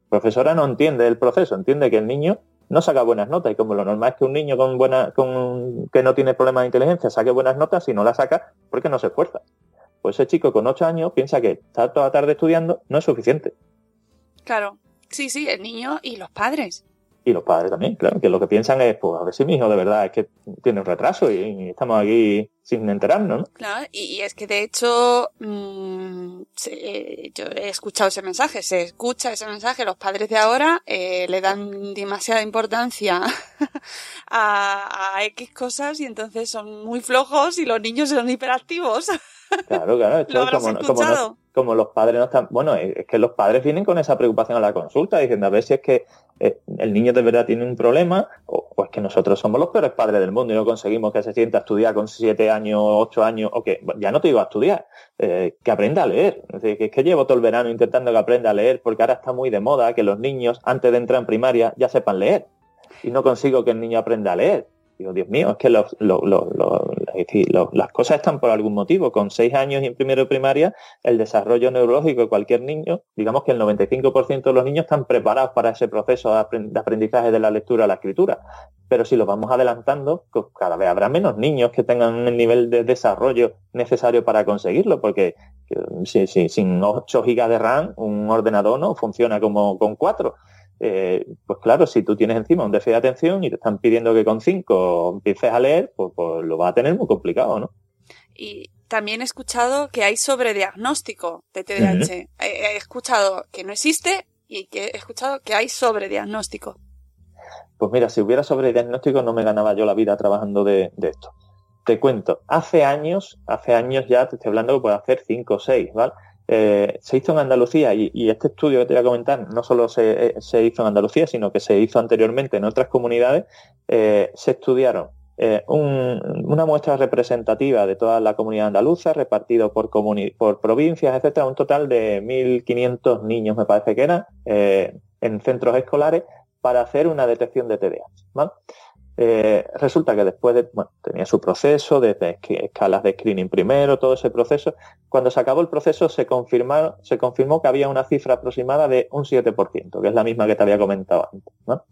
profesora no entiende el proceso, entiende que el niño no saca buenas notas y como lo normal es que un niño con buena, con, que no tiene problemas de inteligencia saque buenas notas, si no la saca, porque no se esfuerza. Pues ese chico con ocho años piensa que estar toda la tarde estudiando no es suficiente. Claro, sí, sí, el niño y los padres y los padres también, claro, que lo que piensan es, pues a ver si mi hijo de verdad es que tiene un retraso y, estamos aquí sin enterarnos, ¿no? Claro, y, es que de hecho mm, yo he escuchado ese mensaje, se escucha ese mensaje, los padres de ahora eh, le dan demasiada importancia *laughs* a, a, X cosas y entonces son muy flojos y los niños son hiperactivos. Claro, claro, *laughs* esto como, como, como, los padres no están, bueno, es que los padres vienen con esa preocupación a la consulta diciendo a ver si es que el niño de verdad tiene un problema o, es que nosotros somos los peores padres del mundo y no conseguimos que se sienta a estudiar con siete años, ocho años, o que ya no te digo a estudiar, eh, que aprenda a leer. Es decir, que es que llevo todo el verano intentando que aprenda a leer porque ahora está muy de moda que los niños antes de entrar en primaria ya sepan leer y no consigo que el niño aprenda a leer. Digo, Dios mío, es que las cosas están por algún motivo. Con seis años y en primero de primaria, el desarrollo neurológico de cualquier niño, digamos que el 95% de los niños están preparados para ese proceso de aprendizaje de la lectura a la escritura. Pero si lo vamos adelantando, pues cada vez habrá menos niños que tengan el nivel de desarrollo necesario para conseguirlo, porque sin 8 gigas de RAM, un ordenador no funciona como con 4. Eh, pues claro, si tú tienes encima un déficit de atención y te están pidiendo que con cinco empieces a leer, pues, pues lo vas a tener muy complicado, ¿no? Y también he escuchado que hay sobrediagnóstico de TDAH. he, escuchado que no existe y que he escuchado que hay sobrediagnóstico. Pues mira, si hubiera sobrediagnóstico no me ganaba yo la vida trabajando de, esto. Te cuento, hace años, hace años ya, te estoy hablando que puede hacer cinco o seis, ¿vale? Eh, se hizo en Andalucía y, este estudio que te voy a comentar no solo se, eh, hizo en Andalucía, sino que se hizo anteriormente en otras comunidades, eh, se estudiaron una muestra representativa de toda la comunidad andaluza, repartido por, por provincias, etcétera, un total de 1.500 niños, me parece que eran, en centros escolares, para hacer una detección de TDAH. Eh, resulta que después de, bueno, tenía su proceso de, escalas de screening primero, todo ese proceso. Cuando se acabó el proceso se, se confirmó que había una cifra aproximada de un 7%, que es la misma que te había comentado antes.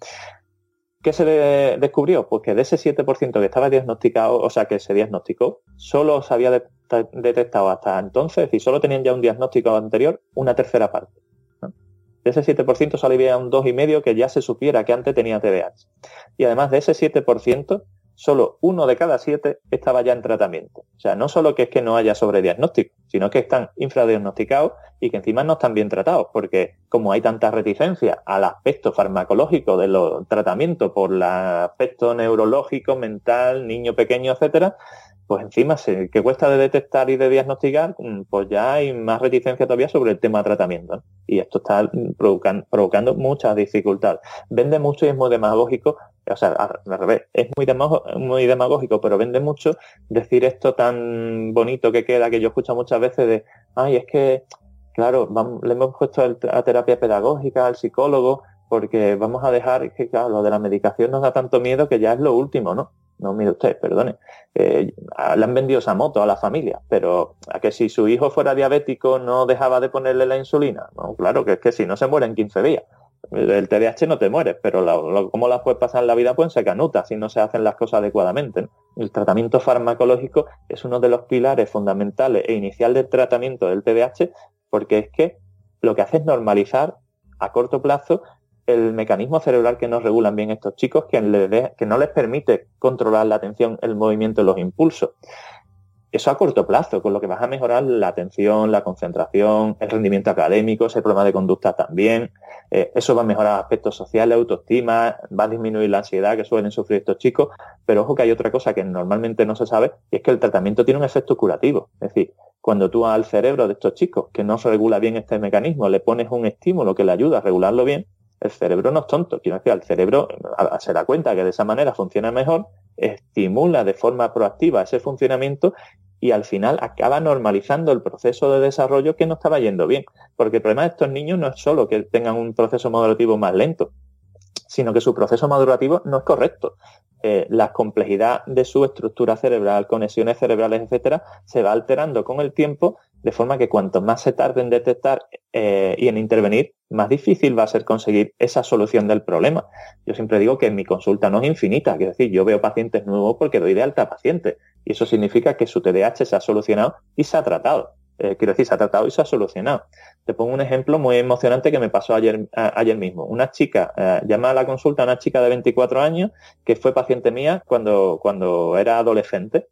¿Qué se descubrió? Pues que de ese 7% que estaba diagnosticado, o sea, que se diagnosticó, solo se había detectado hasta entonces, y solo tenían ya un diagnóstico anterior, una tercera parte. De ese 7% solo había un 2,5% que ya se supiera que antes tenía TDAH. Y además de ese 7%, solo uno de cada siete estaba ya en tratamiento. O sea, no solo que es que no haya sobrediagnóstico, sino que están infradiagnosticados y que encima no están bien tratados, porque como hay tanta reticencia al aspecto farmacológico de los tratamientos por el aspecto neurológico, mental, niño pequeño, etcétera, pues encima que cuesta de detectar y de diagnosticar, mm, pues ya hay más reticencia todavía sobre el tema de tratamiento. Y esto está provocando, provocando muchas dificultades. Vende mucho y es muy demagógico, o sea, al revés, es muy, muy demagógico, pero vende mucho decir esto tan bonito que queda, que yo escucho muchas veces de, ay, es que, claro, le hemos puesto a terapia pedagógica, al psicólogo, porque vamos a dejar, que claro, lo de la medicación nos da tanto miedo que ya es lo último, ¿no? No, mire usted, perdone. Eh, le han vendido esa moto a la familia, pero a que si su hijo fuera diabético no dejaba de ponerle la insulina. No, claro, que es que si no se muere en 15 días. El TDAH no te mueres, pero lo, cómo las puedes pasar en la vida pues se canuta si no se hacen las cosas adecuadamente. El tratamiento farmacológico es uno de los pilares fundamentales e inicial del tratamiento del TDAH porque es que lo que hace es normalizar a corto plazo el mecanismo cerebral que nos regulan bien estos chicos que, no les permite controlar la atención, el movimiento, los impulsos. Eso a corto plazo, con lo que vas a mejorar la atención, la concentración, el rendimiento académico, ese problema de conducta también. Eh, eso va a mejorar aspectos sociales, autoestima, va a disminuir la ansiedad que suelen sufrir estos chicos. Pero ojo que hay otra cosa que normalmente no se sabe y es que el tratamiento tiene un efecto curativo. Es decir, cuando tú al cerebro de estos chicos que no se regula bien este mecanismo le pones un estímulo que le ayuda a regularlo bien, el cerebro no es tonto. Quiero decir, el cerebro se da cuenta que de esa manera funciona mejor estimula de forma proactiva ese funcionamiento y al final acaba normalizando el proceso de desarrollo que no estaba yendo bien. Porque el problema de estos niños no es solo que tengan un proceso madurativo más lento, sino que su proceso madurativo no es correcto. Eh, la complejidad de su estructura cerebral, conexiones cerebrales, etcétera, se va alterando con el tiempo de forma que cuanto más se tarde en detectar eh, y en intervenir, más difícil va a ser conseguir esa solución del problema. Yo siempre digo que mi consulta no es infinita, es decir, yo veo pacientes nuevos porque doy de alta a pacientes y eso significa que su TDAH se ha solucionado y se ha tratado. Eh, quiero decir, se ha tratado y se ha solucionado. Te pongo un ejemplo muy emocionante que me pasó ayer, ayer mismo. Una chica, eh, llama a la consulta una chica de 24 años que fue paciente mía cuando, cuando era adolescente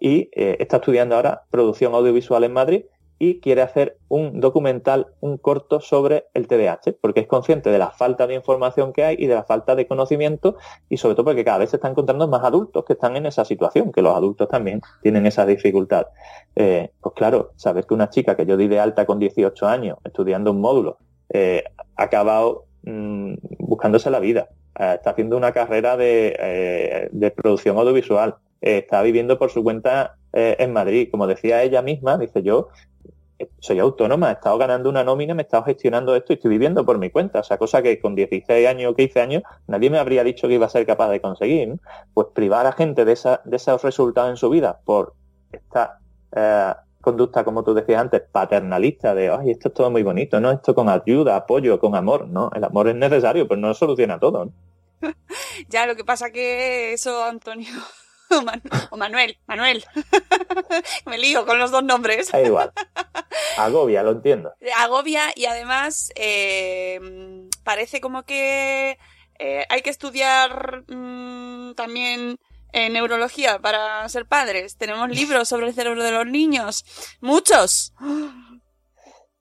y eh, está estudiando ahora producción audiovisual en Madrid y quiere hacer un documental, un corto sobre el TDAH, porque es consciente de la falta de información que hay y de la falta de conocimiento y sobre todo porque cada vez se están encontrando más adultos que están en esa situación, que los adultos también tienen esa dificultad. Eh, pues claro, saber que una chica que yo di de alta con 18 años estudiando un módulo eh, ha acabado mm, buscándose la vida, está haciendo una carrera de, de producción audiovisual, está viviendo por su cuenta eh, en Madrid. Como decía ella misma, dice yo, eh, soy autónoma, he estado ganando una nómina, me he estado gestionando esto y estoy viviendo por mi cuenta. O sea, cosa que con 16 años o 15 años nadie me habría dicho que iba a ser capaz de conseguir. Pues privar a gente de, esa, de esos resultados en su vida por esta eh, conducta, como tú decías antes, paternalista de, ay, esto es todo muy bonito, ¿no? Esto con ayuda, apoyo, con amor, ¿no? El amor es necesario, pero no soluciona todo, *laughs* ya, lo que pasa que eso, Antonio, *laughs* o, Manuel, Manuel. *laughs* Me lío con los dos nombres. Da igual. Agobia, lo entiendo. Agobia y además eh, parece como que eh, hay que estudiar mm, también en neurología para ser padres. Tenemos libros sobre el cerebro de los niños. Muchos.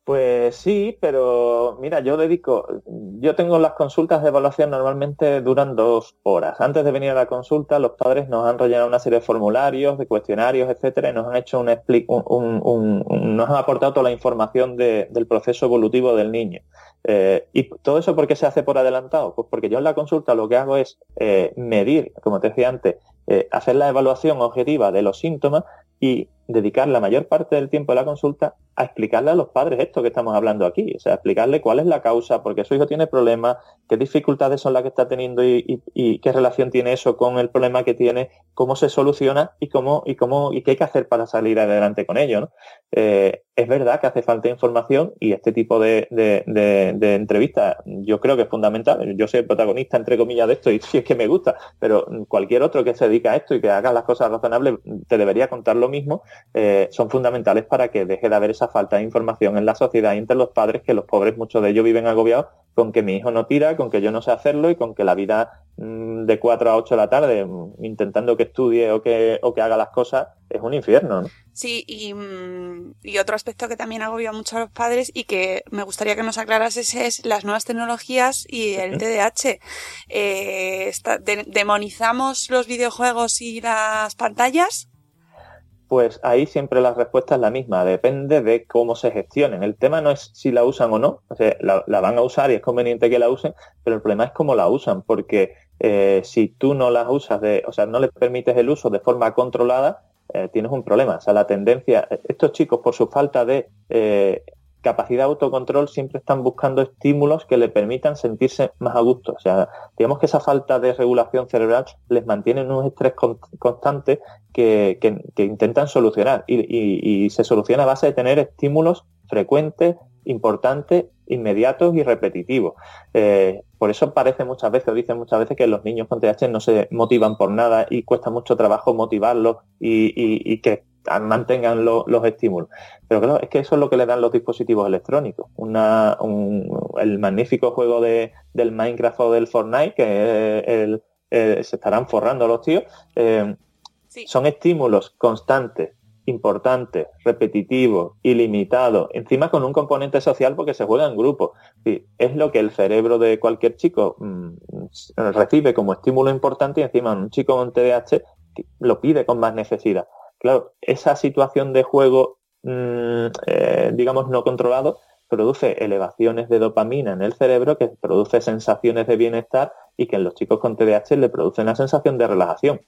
Pues sí, pero mira, yo dedico, yo tengo las consultas de evaluación normalmente duran dos horas. Antes de venir a la consulta, los padres nos han rellenado una serie de formularios, de cuestionarios, etcétera, y nos han hecho un, un, nos han aportado toda la información del proceso evolutivo del niño. Eh, y todo eso, ¿por qué se hace por adelantado? Pues porque yo en la consulta lo que hago es eh, medir, como te decía antes, eh, hacer la evaluación objetiva de los síntomas y dedicar la mayor parte del tiempo de la consulta a explicarle a los padres esto que estamos hablando aquí, o sea, explicarle cuál es la causa, porque su hijo tiene problemas, qué dificultades son las que está teniendo y, qué relación tiene eso con el problema que tiene, cómo se soluciona y cómo y cómo y qué hay que hacer para salir adelante con ello. ¿no? Eh, es verdad que hace falta información y este tipo de, de, entrevistas yo creo que es fundamental. Yo soy el protagonista, entre comillas, de esto y *laughs* si es que me gusta, pero cualquier otro que se dedica a esto y que haga las cosas razonables te debería contar lo mismo eh, son fundamentales para que deje de haber esa falta de información en la sociedad y entre los padres, que los pobres, muchos de ellos viven agobiados con que mi hijo no tira, con que yo no sé hacerlo y con que la vida mm, de 4 a 8 de la tarde mm, intentando que estudie o que, o que haga las cosas es un infierno. ¿no? Sí, y, mm, y, otro aspecto que también agobia mucho a los padres y que me gustaría que nos aclarases es las nuevas tecnologías y el TDAH. Eh, ¿Demonizamos los videojuegos y las pantallas? Pues ahí siempre la respuesta es la misma, depende de cómo se gestionen. El tema no es si la usan o no, o sea, la, van a usar y es conveniente que la usen, pero el problema es cómo la usan, porque eh, si tú no las usas, de, o sea, no les permites el uso de forma controlada, eh, tienes un problema. O sea, la tendencia, estos chicos por su falta de eh, capacidad de autocontrol siempre están buscando estímulos que le permitan sentirse más a gusto. O sea, digamos que esa falta de regulación cerebral les mantiene en un estrés constante que, intentan solucionar y, se soluciona a base de tener estímulos frecuentes, importantes, inmediatos y repetitivos. Eh, por eso parece muchas veces, o dicen muchas veces que los niños con TH no se motivan por nada y cuesta mucho trabajo motivarlos y que mantengan los estímulos. Pero claro, es que eso es lo que le dan los dispositivos electrónicos. Una, el magnífico juego de, del Minecraft o del Fortnite, que se estarán forrando los tíos, eh, son estímulos constantes, importantes, repetitivos, ilimitados, encima con un componente social porque se juega en grupo. Es lo que el cerebro de cualquier chico mm, recibe como estímulo importante y encima un chico con TDAH lo pide con más necesidad. Claro, esa situación de juego, mm, eh, digamos, no controlado, produce elevaciones de dopamina en el cerebro que produce sensaciones de bienestar y que en los chicos con TDAH le produce una sensación de relajación.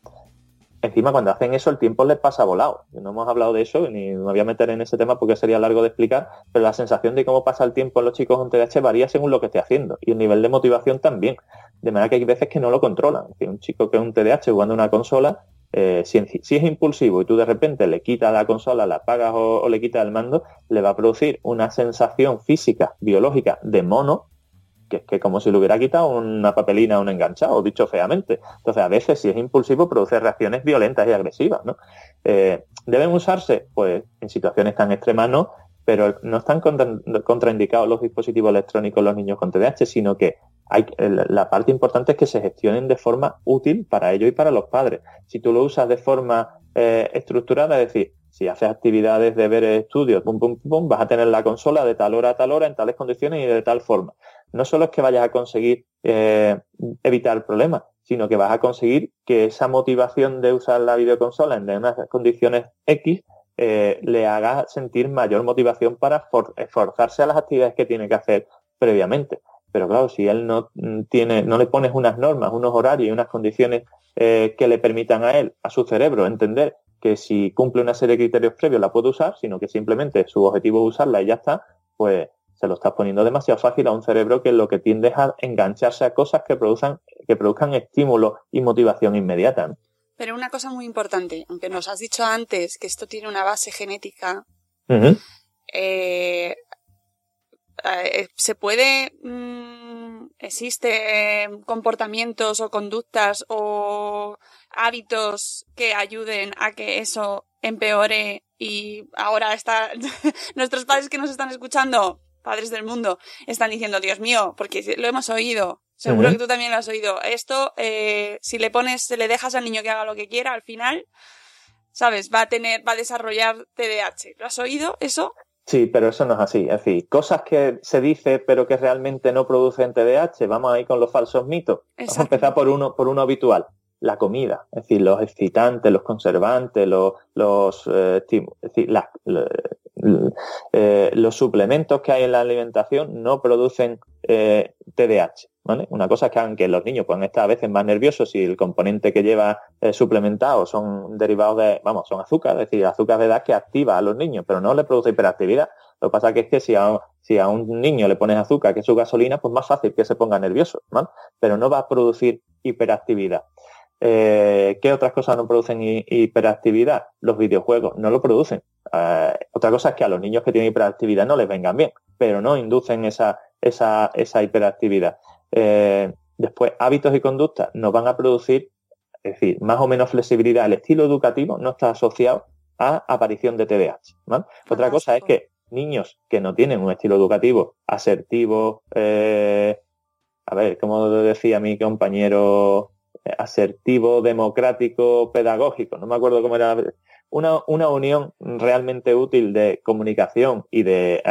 Encima, cuando hacen eso, el tiempo les pasa volado. No hemos hablado de eso, ni me voy a meter en ese tema porque sería largo de explicar, pero la sensación de cómo pasa el tiempo en los chicos con TDAH varía según lo que esté haciendo. Y el nivel de motivación también. De manera que hay veces que no lo controlan. un chico que es un TDAH jugando una consola eh, si, es impulsivo y tú de repente le quitas la consola, la apagas o, le quitas el mando, le va a producir una sensación física, biológica de mono, que es que como si le hubiera quitado una papelina un enganchado, dicho feamente. Entonces, a veces, si es impulsivo, produce reacciones violentas y agresivas. Eh, ¿Deben usarse? Pues en situaciones tan extremas no, pero no están contraindicados los dispositivos electrónicos los niños con TDAH, sino que hay, la parte importante es que se gestionen de forma útil para ellos y para los padres. Si tú lo usas de forma eh, estructurada, es decir, si haces actividades de ver estudios, pum, pum, pum, vas a tener la consola de tal hora a tal hora, en tales condiciones y de tal forma. No solo es que vayas a conseguir eh, evitar el problema, sino que vas a conseguir que esa motivación de usar la videoconsola en unas condiciones X eh, le haga sentir mayor motivación para esforzarse a las actividades que tiene que hacer previamente. Pero claro, si él no mm, tiene, no le pones unas normas, unos horarios y unas condiciones eh, que le permitan a él, a su cerebro, entender que si cumple una serie de criterios previos la puede usar, sino que simplemente su objetivo es usarla y ya está, pues se lo estás poniendo demasiado fácil a un cerebro que lo que tiende es a engancharse a cosas que produzcan, que produzcan estímulo y motivación inmediata. Pero una cosa muy importante, aunque nos has dicho antes que esto tiene una base genética, eh, eh, se puede, mm, existe eh, comportamientos o conductas o hábitos que ayuden a que eso empeore y ahora está, *laughs* nuestros padres que nos están escuchando, padres del mundo, están diciendo, Dios mío, porque lo hemos oído, seguro que tú también lo has oído, esto, eh, si le pones, se le dejas al niño que haga lo que quiera, al final, ¿sabes? Va a tener, va a desarrollar TDAH. ¿Lo has oído eso? Sí, pero eso no es así. Es decir, cosas que se dice pero que realmente no producen TDAH, vamos ahí con los falsos mitos. Vamos a empezar por uno, por uno habitual, la comida. Es decir, los excitantes, los conservantes, los, los, eh, es decir, eh, los suplementos que hay en la alimentación no producen eh, TDAH. Una cosa es que aunque los niños pueden estar a veces más nerviosos si el componente que lleva eh, suplementado son derivados de, vamos, son azúcar, es decir, azúcar de edad que activa a los niños, pero no le produce hiperactividad. Lo que pasa es que si a, si a un niño le pones azúcar, que es su gasolina, pues más fácil que se ponga nervioso, Pero no va a producir hiperactividad. Eh, ¿Qué otras cosas no producen hiperactividad? Los videojuegos no lo producen. Eh, otra cosa es que a los niños que tienen hiperactividad no les vengan bien, pero no inducen esa, esa, esa hiperactividad. Eh, después, hábitos y conductas nos van a producir, es decir, más o menos flexibilidad. El estilo educativo no está asociado a aparición de TDAH. Otra cosa es que niños que no tienen un estilo educativo asertivo, eh, a ver, como decía mi compañero, eh, asertivo, democrático, pedagógico, no me acuerdo cómo era, una, una unión realmente útil de comunicación y de,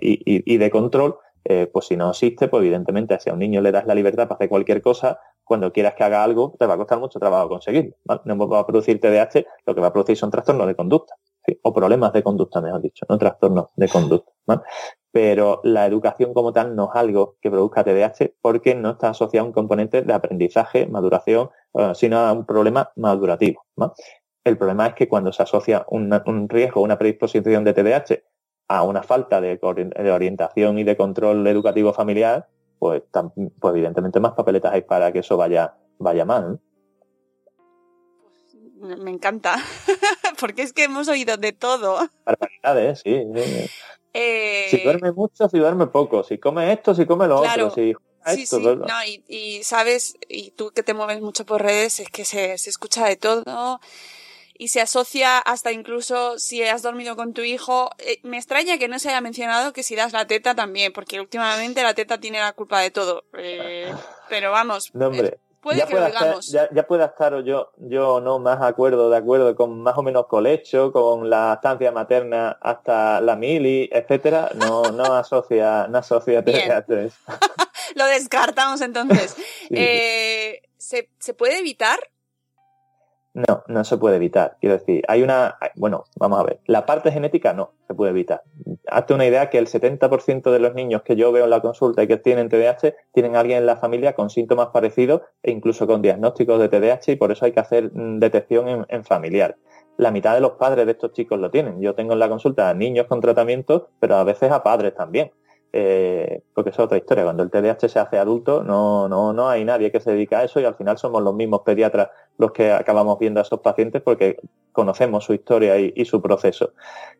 y de control eh, pues si no existe, pues evidentemente si a un niño le das la libertad para hacer cualquier cosa, cuando quieras que haga algo, te va a costar mucho trabajo conseguirlo. No va a producir TDAH, lo que va a producir son trastornos de conducta, o problemas de conducta, mejor dicho, no trastornos de conducta. Pero la educación como tal no es algo que produzca TDAH porque no está asociado a un componente de aprendizaje, maduración, sino a un problema madurativo. El problema es que cuando se asocia un, un riesgo, una predisposición de TDAH a una falta de, orientación y de control educativo familiar, pues, pues evidentemente más papeletas hay para que eso vaya, vaya mal. Me encanta, *laughs* porque es que hemos oído de todo. Barbaridades, sí. Eh, si duerme mucho, si duerme poco, si come esto, si come lo otro, si Sí, sí, no, y, sabes, y tú que te mueves mucho por redes, es que se, se escucha de todo y se asocia hasta incluso si has dormido con tu hijo. Eh, me extraña que no se haya mencionado que si das la teta también, porque últimamente la teta tiene la culpa de todo. Eh, pero vamos. No, hombre. Puede ya que lo estar, digamos. ya, ya pueda estar yo, yo no más acuerdo, de acuerdo con más o menos colecho, con la estancia materna hasta la mili, etcétera, no, no asocia, no asocia. TDAH. *laughs* Lo descartamos entonces. *laughs* Sí. Eh, ¿se, ¿Se puede evitar? No, no se puede evitar. Quiero decir, hay una, bueno, vamos a ver, la parte genética no se puede evitar. Hazte una idea que el 70% de los niños que yo veo en la consulta y que tienen TDAH tienen a alguien en la familia con síntomas parecidos e incluso con diagnósticos de TDAH y por eso hay que hacer mm, detección en, en familiar. La mitad de los padres de estos chicos lo tienen. Yo tengo en la consulta a niños con tratamiento, pero a veces a padres también. Eh, porque es otra historia. Cuando el TDAH se hace adulto, no, no, no hay nadie que se dedica a eso y al final somos los mismos pediatras los que acabamos viendo a esos pacientes porque conocemos su historia y, y su proceso.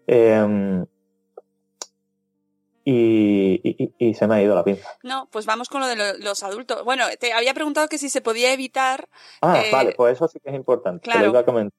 Eh, y, y- y se me ha ido la pinza. No, pues vamos con lo de lo- los adultos. Bueno, te había preguntado que si se podía evitar. Ah, Eh, vale, pues eso sí que es importante. te claro. lo iba a comentar.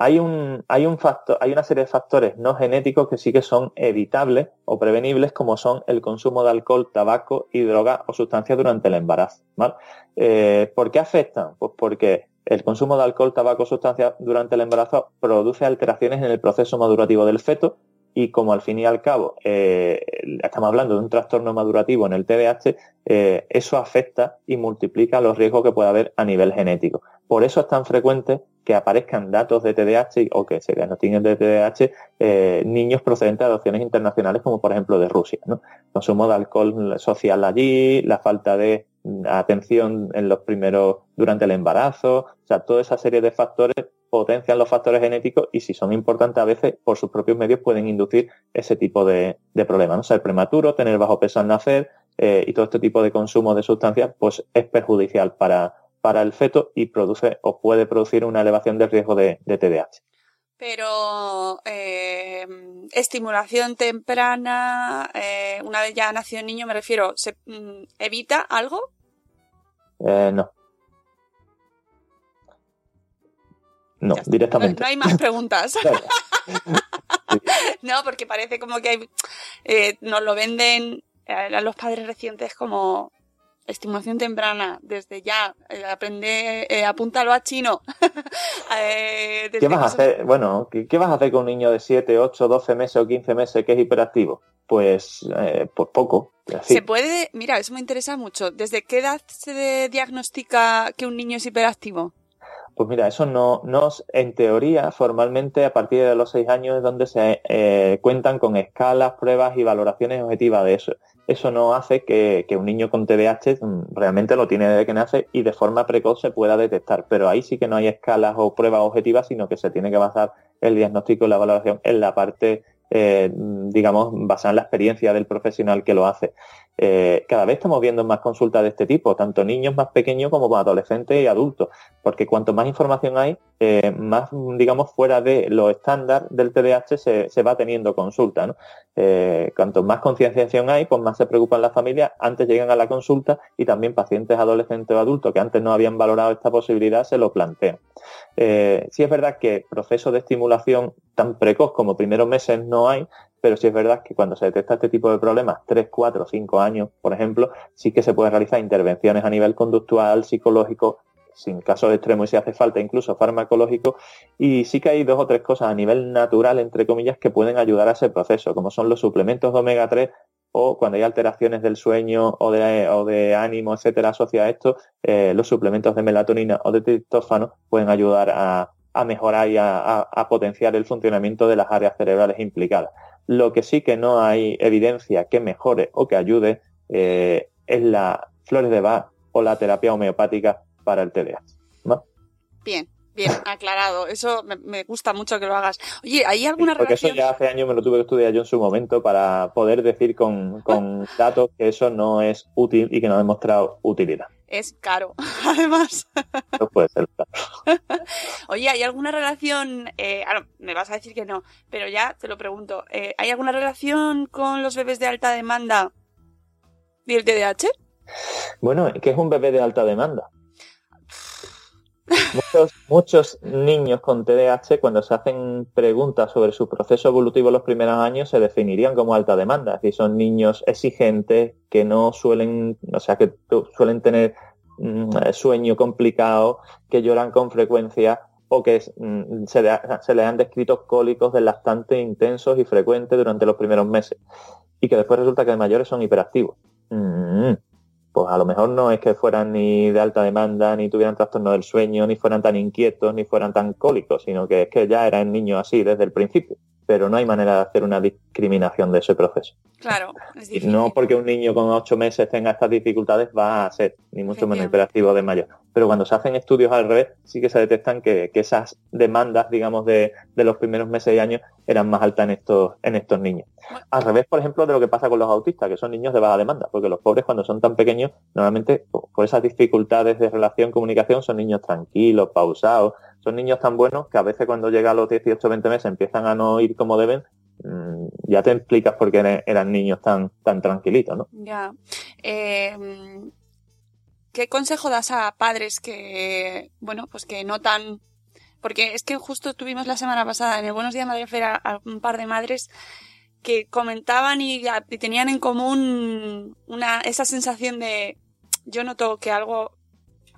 Hay un, hay un factor, hay una serie de factores no genéticos que sí que son evitables o prevenibles, como son el consumo de alcohol, tabaco y drogas o sustancias durante el embarazo. ¿vale? Eh, ¿Por qué afectan? Pues porque el consumo de alcohol, tabaco sustancias durante el embarazo produce alteraciones en el proceso madurativo del feto y como al fin y al cabo eh, estamos hablando de un trastorno madurativo en el TDAH, eh, eso afecta y multiplica los riesgos que puede haber a nivel genético. Por eso es tan frecuente que aparezcan datos de TDAH o que se diagnostiquen de TDAH eh, niños procedentes de adopciones internacionales como por ejemplo de Rusia. ¿no? Consumo de alcohol social allí, la falta de atención en los primeros durante el embarazo, o sea, toda esa serie de factores potencian los factores genéticos y si son importantes a veces por sus propios medios pueden inducir ese tipo de, de problemas. ¿no? Ser prematuro, tener bajo peso al nacer eh, y todo este tipo de consumo de sustancias pues es perjudicial para, para el feto y produce o puede producir una elevación del riesgo de, de TDAH. Pero eh, estimulación temprana, eh, una vez ya nació el niño, me refiero, ¿se mm, evita algo? Eh, no. No, está. No, directamente. no hay más preguntas. *laughs* *laughs* No, porque parece como que hay, nos lo venden a los padres recientes como estimulación temprana, desde ya, eh, aprende, eh, apúntalo a chino. *laughs* Eh, ¿Qué vas a hacer? Bueno, ¿qué, qué vas a hacer con un niño de 7, 8, 12 meses o 15 meses que es hiperactivo? Pues, eh, pues poco. Así. Se puede, mira, eso me interesa mucho. ¿Desde qué edad se diagnostica que un niño es hiperactivo? Pues mira, eso no, no, en teoría, formalmente, a partir de los 6 años es donde se eh, cuentan con escalas, pruebas y valoraciones objetivas de eso. Eso no hace que, un niño con TDAH mm, realmente lo tiene desde que nace y de forma precoz se pueda detectar. Pero ahí sí que no hay escalas o pruebas objetivas, sino que se tiene que basar el diagnóstico y la valoración en la parte, eh, digamos, basada en la experiencia del profesional que lo hace. Eh, cada vez estamos viendo más consultas de este tipo, tanto niños más pequeños como adolescentes y adultos, porque cuanto más información hay, eh, más, digamos, fuera de lo estándar del TDAH se, va teniendo consulta. cuanto más concienciación hay, pues más se preocupan las familias, antes llegan a la consulta y también pacientes adolescentes o adultos que antes no habían valorado esta posibilidad se lo plantean. Sí es verdad que procesos de estimulación tan precoz como primeros meses no hay, pero sí es verdad que cuando se detecta este tipo de problemas, 3, 4, 5 años, por ejemplo, sí que se puede realizar intervenciones a nivel conductual, psicológico, sin casos extremos y si hace falta incluso farmacológico, y sí que hay dos o tres cosas a nivel natural, entre comillas, que pueden ayudar a ese proceso, como son los suplementos de omega 3 o cuando hay alteraciones del sueño o de, o de ánimo, etcétera, asociadas a esto, eh, los suplementos de melatonina o de triptófano pueden ayudar a, a mejorar y a, a, a potenciar el funcionamiento de las áreas cerebrales implicadas. Lo que sí que no hay evidencia que mejore o que ayude eh, es la flores de Bach o la terapia homeopática para el TDAH. ¿no? Bien, bien, *laughs* aclarado. Eso me, me gusta mucho que lo hagas. Oye, ¿hay alguna Porque eso ya hace años me lo tuve que estudiar yo en su momento para poder decir con, con datos que eso no es útil y que no ha demostrado utilidad. Es caro, *laughs* además. Eso puede ser. claro. *laughs* Oye, ¿hay alguna relación? Eh, no, me vas a decir que no, pero ya te lo pregunto. Eh, ¿Hay alguna relación con los bebés de alta demanda y el TDAH? Bueno, ¿qué es un bebé de alta demanda? Muchos, niños con TDAH, cuando se hacen preguntas sobre su proceso evolutivo en los primeros años, se definirían como alta demanda. Es decir, son niños exigentes que no suelen, o sea, que suelen tener mm, sueño complicado, que lloran con frecuencia o que mm, se, le, les han descrito cólicos lactante intensos y frecuentes durante los primeros meses y que después resulta que de mayores son hiperactivos. Mm, pues a lo mejor no es que fueran ni de alta demanda, ni tuvieran trastorno del sueño, ni fueran tan inquietos, ni fueran tan cólicos, sino que es que ya eran niños así desde el principio pero no hay manera de hacer una discriminación de ese proceso. Claro, es. No porque un niño con ocho meses tenga estas dificultades va a ser ni mucho menos hiperactivo de mayor. Pero cuando se hacen estudios al revés, sí que se detectan que, esas demandas, digamos, de, los primeros meses y años eran más altas en estos, en estos niños. Al revés, por ejemplo, de lo que pasa con los autistas, que son niños de baja demanda, porque los pobres cuando son tan pequeños, normalmente por esas dificultades de relación, comunicación, son niños tranquilos, pausados, son niños tan buenos que a veces cuando llega a los 18 o 20 meses empiezan a no ir como deben, mm, ya te explicas por qué eran niños tan, tan tranquilitos, ¿no? Ya. Em, ¿Qué consejo das a padres que, bueno, pues que notan porque es que justo tuvimos la semana pasada en el Buenos Días Madre Fera a un par de madres que comentaban y, y, tenían en común una, esa sensación de yo noto que algo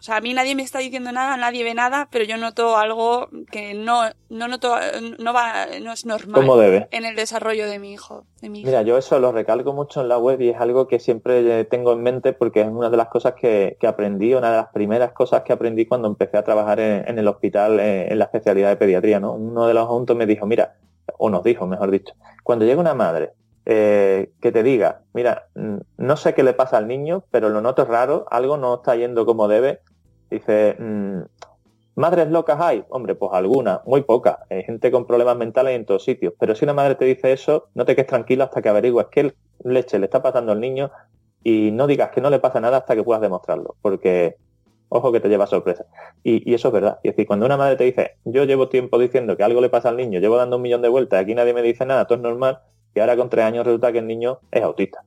o sea, a mí nadie me está diciendo nada, nadie ve nada, pero yo noto algo que no, no noto, no va, no es normal debe. en el desarrollo de mi hijo. De mi Mira, yo eso lo recalco mucho en la web y es algo que siempre tengo en mente porque es una de las cosas que, que aprendí, una de las primeras cosas que aprendí cuando empecé a trabajar en, el hospital eh, en la especialidad de pediatría, ¿no? Uno de los adultos me dijo, mira, o nos dijo, mejor dicho, cuando llega una madre eh, que te diga, mira, no sé qué le pasa al niño, pero lo noto raro, algo no está yendo como debe, Dice, mm, ¿madres locas hay? Hombre, pues algunas, muy pocas. Hay gente con problemas mentales en todos sitios. Pero si una madre te dice eso, no te quedes tranquilo hasta que averigues qué leche le está pasando al niño y no digas que no le pasa nada hasta que puedas demostrarlo. Porque, ojo que te lleva sorpresa. Y, eso es verdad. Y es decir, cuando una madre te dice, yo llevo tiempo diciendo que algo le pasa al niño, llevo dando un millón de vueltas, aquí nadie me dice nada, todo es normal, y ahora con tres años resulta que el niño es autista.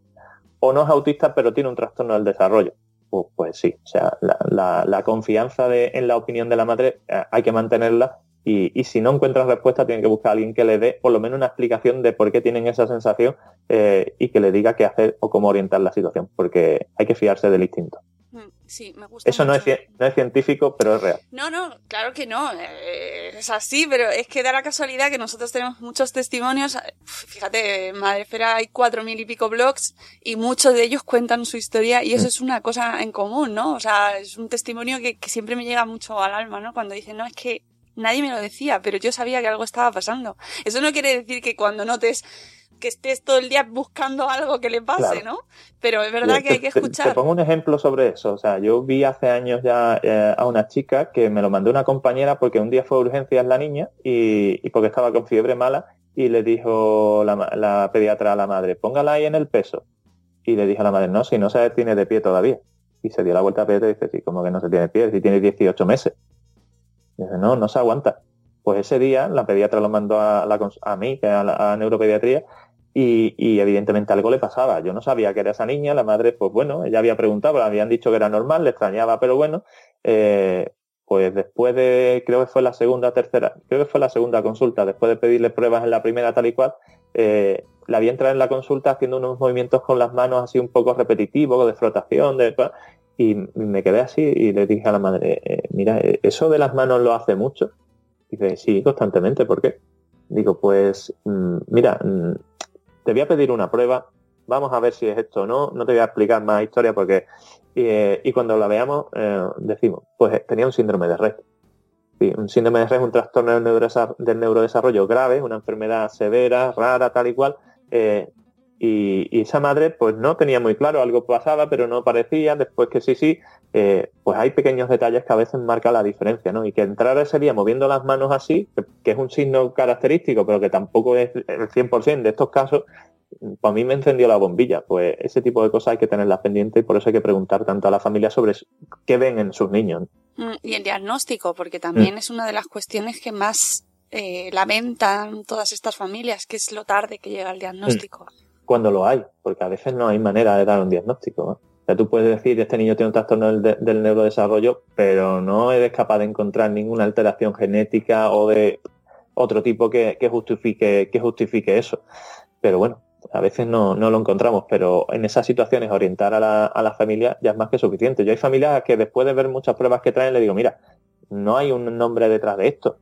O no es autista, pero tiene un trastorno del desarrollo pues, pues, sí, o sea, la, confianza en la opinión de la madre eh, hay que mantenerla y, si no encuentras respuesta tienen que buscar a alguien que le dé por lo menos una explicación de por qué tienen esa sensación eh, y que le diga qué hacer o cómo orientar la situación, porque hay que fiarse del instinto. Mm, sí, me gusta. Eso no es, no es, científico, pero es real. No, no, claro que no. Eh, es así, pero es que da la casualidad que nosotros tenemos muchos testimonios. Fíjate, Madrefera hay cuatro mil y pico blogs y muchos de ellos cuentan su historia y eso mm. es una cosa en común, ¿no? O sea, es un testimonio que, que siempre me llega mucho al alma, ¿no? Cuando dicen, no, es que nadie me lo decía, pero yo sabía que algo estaba pasando. Eso no quiere decir que cuando notes que estés todo el día buscando algo que le pase, ¿no? Pero es verdad que hay que escuchar. Te, pongo un ejemplo sobre eso. O sea, yo vi hace años ya eh, a una chica que me lo mandó una compañera porque un día fue a urgencias la niña y, porque estaba con fiebre mala y le dijo la, pediatra a la madre, póngala ahí en el peso. Y le dijo a la madre, no, si no se tiene de pie todavía. Y se dio la vuelta a pie y dice, sí, como que no se tiene de pie, si tiene 18 meses. No, no se aguanta. Pues ese día la pediatra lo mandó a, la, a mí, a, la, neuropediatría, y, evidentemente algo le pasaba. Yo no sabía que era esa niña, la madre, pues bueno, ella había preguntado, le habían dicho que era normal, le extrañaba, pero bueno, eh, pues después de, creo que fue la segunda, tercera, creo que fue la segunda consulta, después de pedirle pruebas en la primera tal y cual, eh, la vi entrar en la consulta haciendo unos movimientos con las manos así un poco repetitivos, de frotación, de, y me quedé así y le dije a la madre, eh, mira, ¿eso de las manos lo hace mucho? Dice, sí, constantemente, ¿por qué? Digo, pues, mm, mira, mm, te voy a pedir una prueba, vamos a ver si es esto o no, no te voy a explicar más historia porque... Eh, y cuando la veamos, eh, decimos, pues tenía un síndrome de red. un síndrome de red es un trastorno del, neurodesarrollo grave, una enfermedad severa, rara, tal y cual. Eh, y, esa madre pues no tenía muy claro, algo pasaba, pero no parecía, después que sí, sí, pues hay pequeños detalles que a veces marcan la diferencia, ¿no? Y que entrar ese día moviendo las manos así, que es un signo característico, pero que tampoco es el 100% de estos casos, para mí me encendió la bombilla. Pues ese tipo de cosas hay que tenerlas pendientes y por eso hay que preguntar tanto a la familia sobre qué ven en sus niños. Mm, y el diagnóstico, porque también mm. es una de las cuestiones que más eh, lamentan todas estas familias, que es lo tarde que llega el diagnóstico. Mm. Cuando lo hay, porque a veces no hay manera de dar un diagnóstico. O sea, tú puedes decir, este niño tiene un trastorno del, neurodesarrollo, pero no eres capaz de encontrar ninguna alteración genética o de otro tipo que, justifique, que justifique eso. Pero bueno, a veces no, lo encontramos, pero en esas situaciones orientar a la, a la familia ya es más que suficiente. Yo hay familias que después de ver muchas pruebas que traen le digo, mira, no hay un nombre detrás de esto.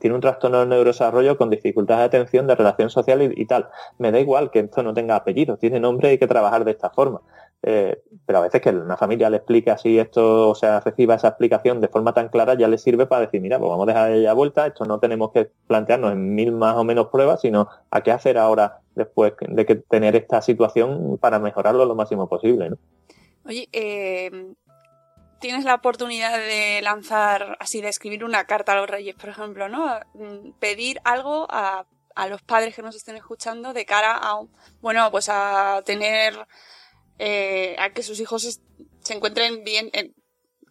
Tiene un trastorno de neurodesarrollo con dificultades de atención, de relación social y, tal. Me da igual que esto no tenga apellido, tiene nombre y hay que trabajar de esta forma. Eh, pero a veces que una familia le explique así esto, o sea, reciba esa explicación de forma tan clara, ya le sirve para decir, mira, pues vamos a dejar ella vuelta, esto no tenemos que plantearnos en mil más o menos pruebas, sino a qué hacer ahora después de que tener esta situación para mejorarlo lo máximo posible. Oye, eh, tienes la oportunidad de lanzar, así, de escribir una carta a los reyes, por ejemplo, ¿no? Mm, pedir algo a, los padres que nos estén escuchando de cara a, bueno, pues a tener, eh, a que sus hijos se encuentren bien,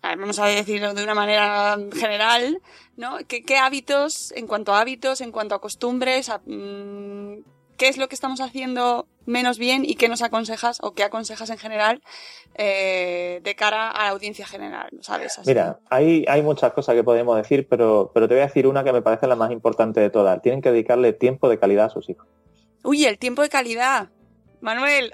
vamos a decirlo de una manera general, ¿no? ¿Qué, hábitos, en cuanto a hábitos, en cuanto a costumbres, a, mm, qué es lo que estamos haciendo menos bien y qué nos aconsejas o qué aconsejas en general eh, de cara a la audiencia general, ¿sabes? Mira, hay, hay muchas cosas que podemos decir, pero, pero te voy a decir una que me parece la más importante de todas. Tienen que dedicarle tiempo de calidad a sus hijos. Uy, el tiempo de calidad. Manuel.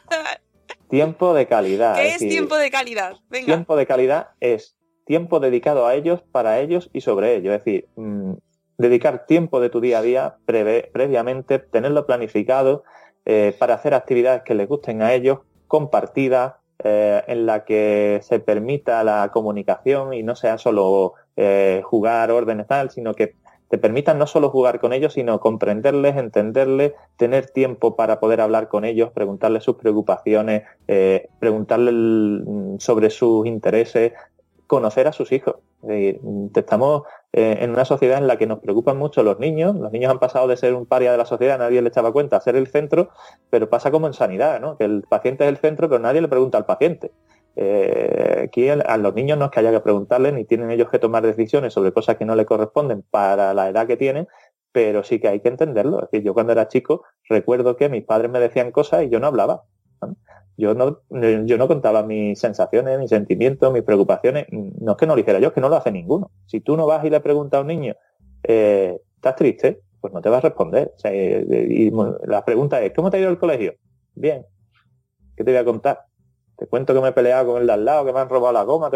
*laughs* tiempo de calidad. ¿Qué es, tiempo de calidad? Tiempo de calidad es tiempo dedicado a ellos, para ellos y sobre ellos. Es decir, mm, dedicar tiempo de tu día a día previamente, tenerlo planificado eh, para hacer actividades que les gusten a ellos, compartidas, eh, en la que se permita la comunicación y no sea solo eh, jugar órdenes tal, sino que te permitan no solo jugar con ellos, sino comprenderles, entenderles, tener tiempo para poder hablar con ellos, preguntarles sus preocupaciones, preguntarles sobre sus intereses, conocer a sus hijos. estamos eh, en una sociedad en la que nos preocupan mucho los niños. Los niños han pasado de ser un paria de la sociedad, nadie le echaba cuenta, a ser el centro, pero pasa como en sanidad, ¿no? que el paciente es el centro, pero nadie le pregunta al paciente. Eh, aquí a los niños no es que haya que preguntarles, ni tienen ellos que tomar decisiones sobre cosas que no le corresponden para la edad que tienen, pero sí que hay que entenderlo. Es decir, yo cuando era chico recuerdo que mis padres me decían cosas y yo no hablaba. Yo no, yo no contaba mis sensaciones, mis sentimientos, mis preocupaciones. No es que no lo hiciera yo, es que no lo hace ninguno. Si tú no vas y le preguntas a un niño, eh, ¿estás triste? Pues no te va a responder. Eh, y la pregunta es, ¿cómo te ha ido el colegio? Bien. ¿Qué te voy a contar? Te cuento que me he peleado con el de al lado, que me han robado la goma.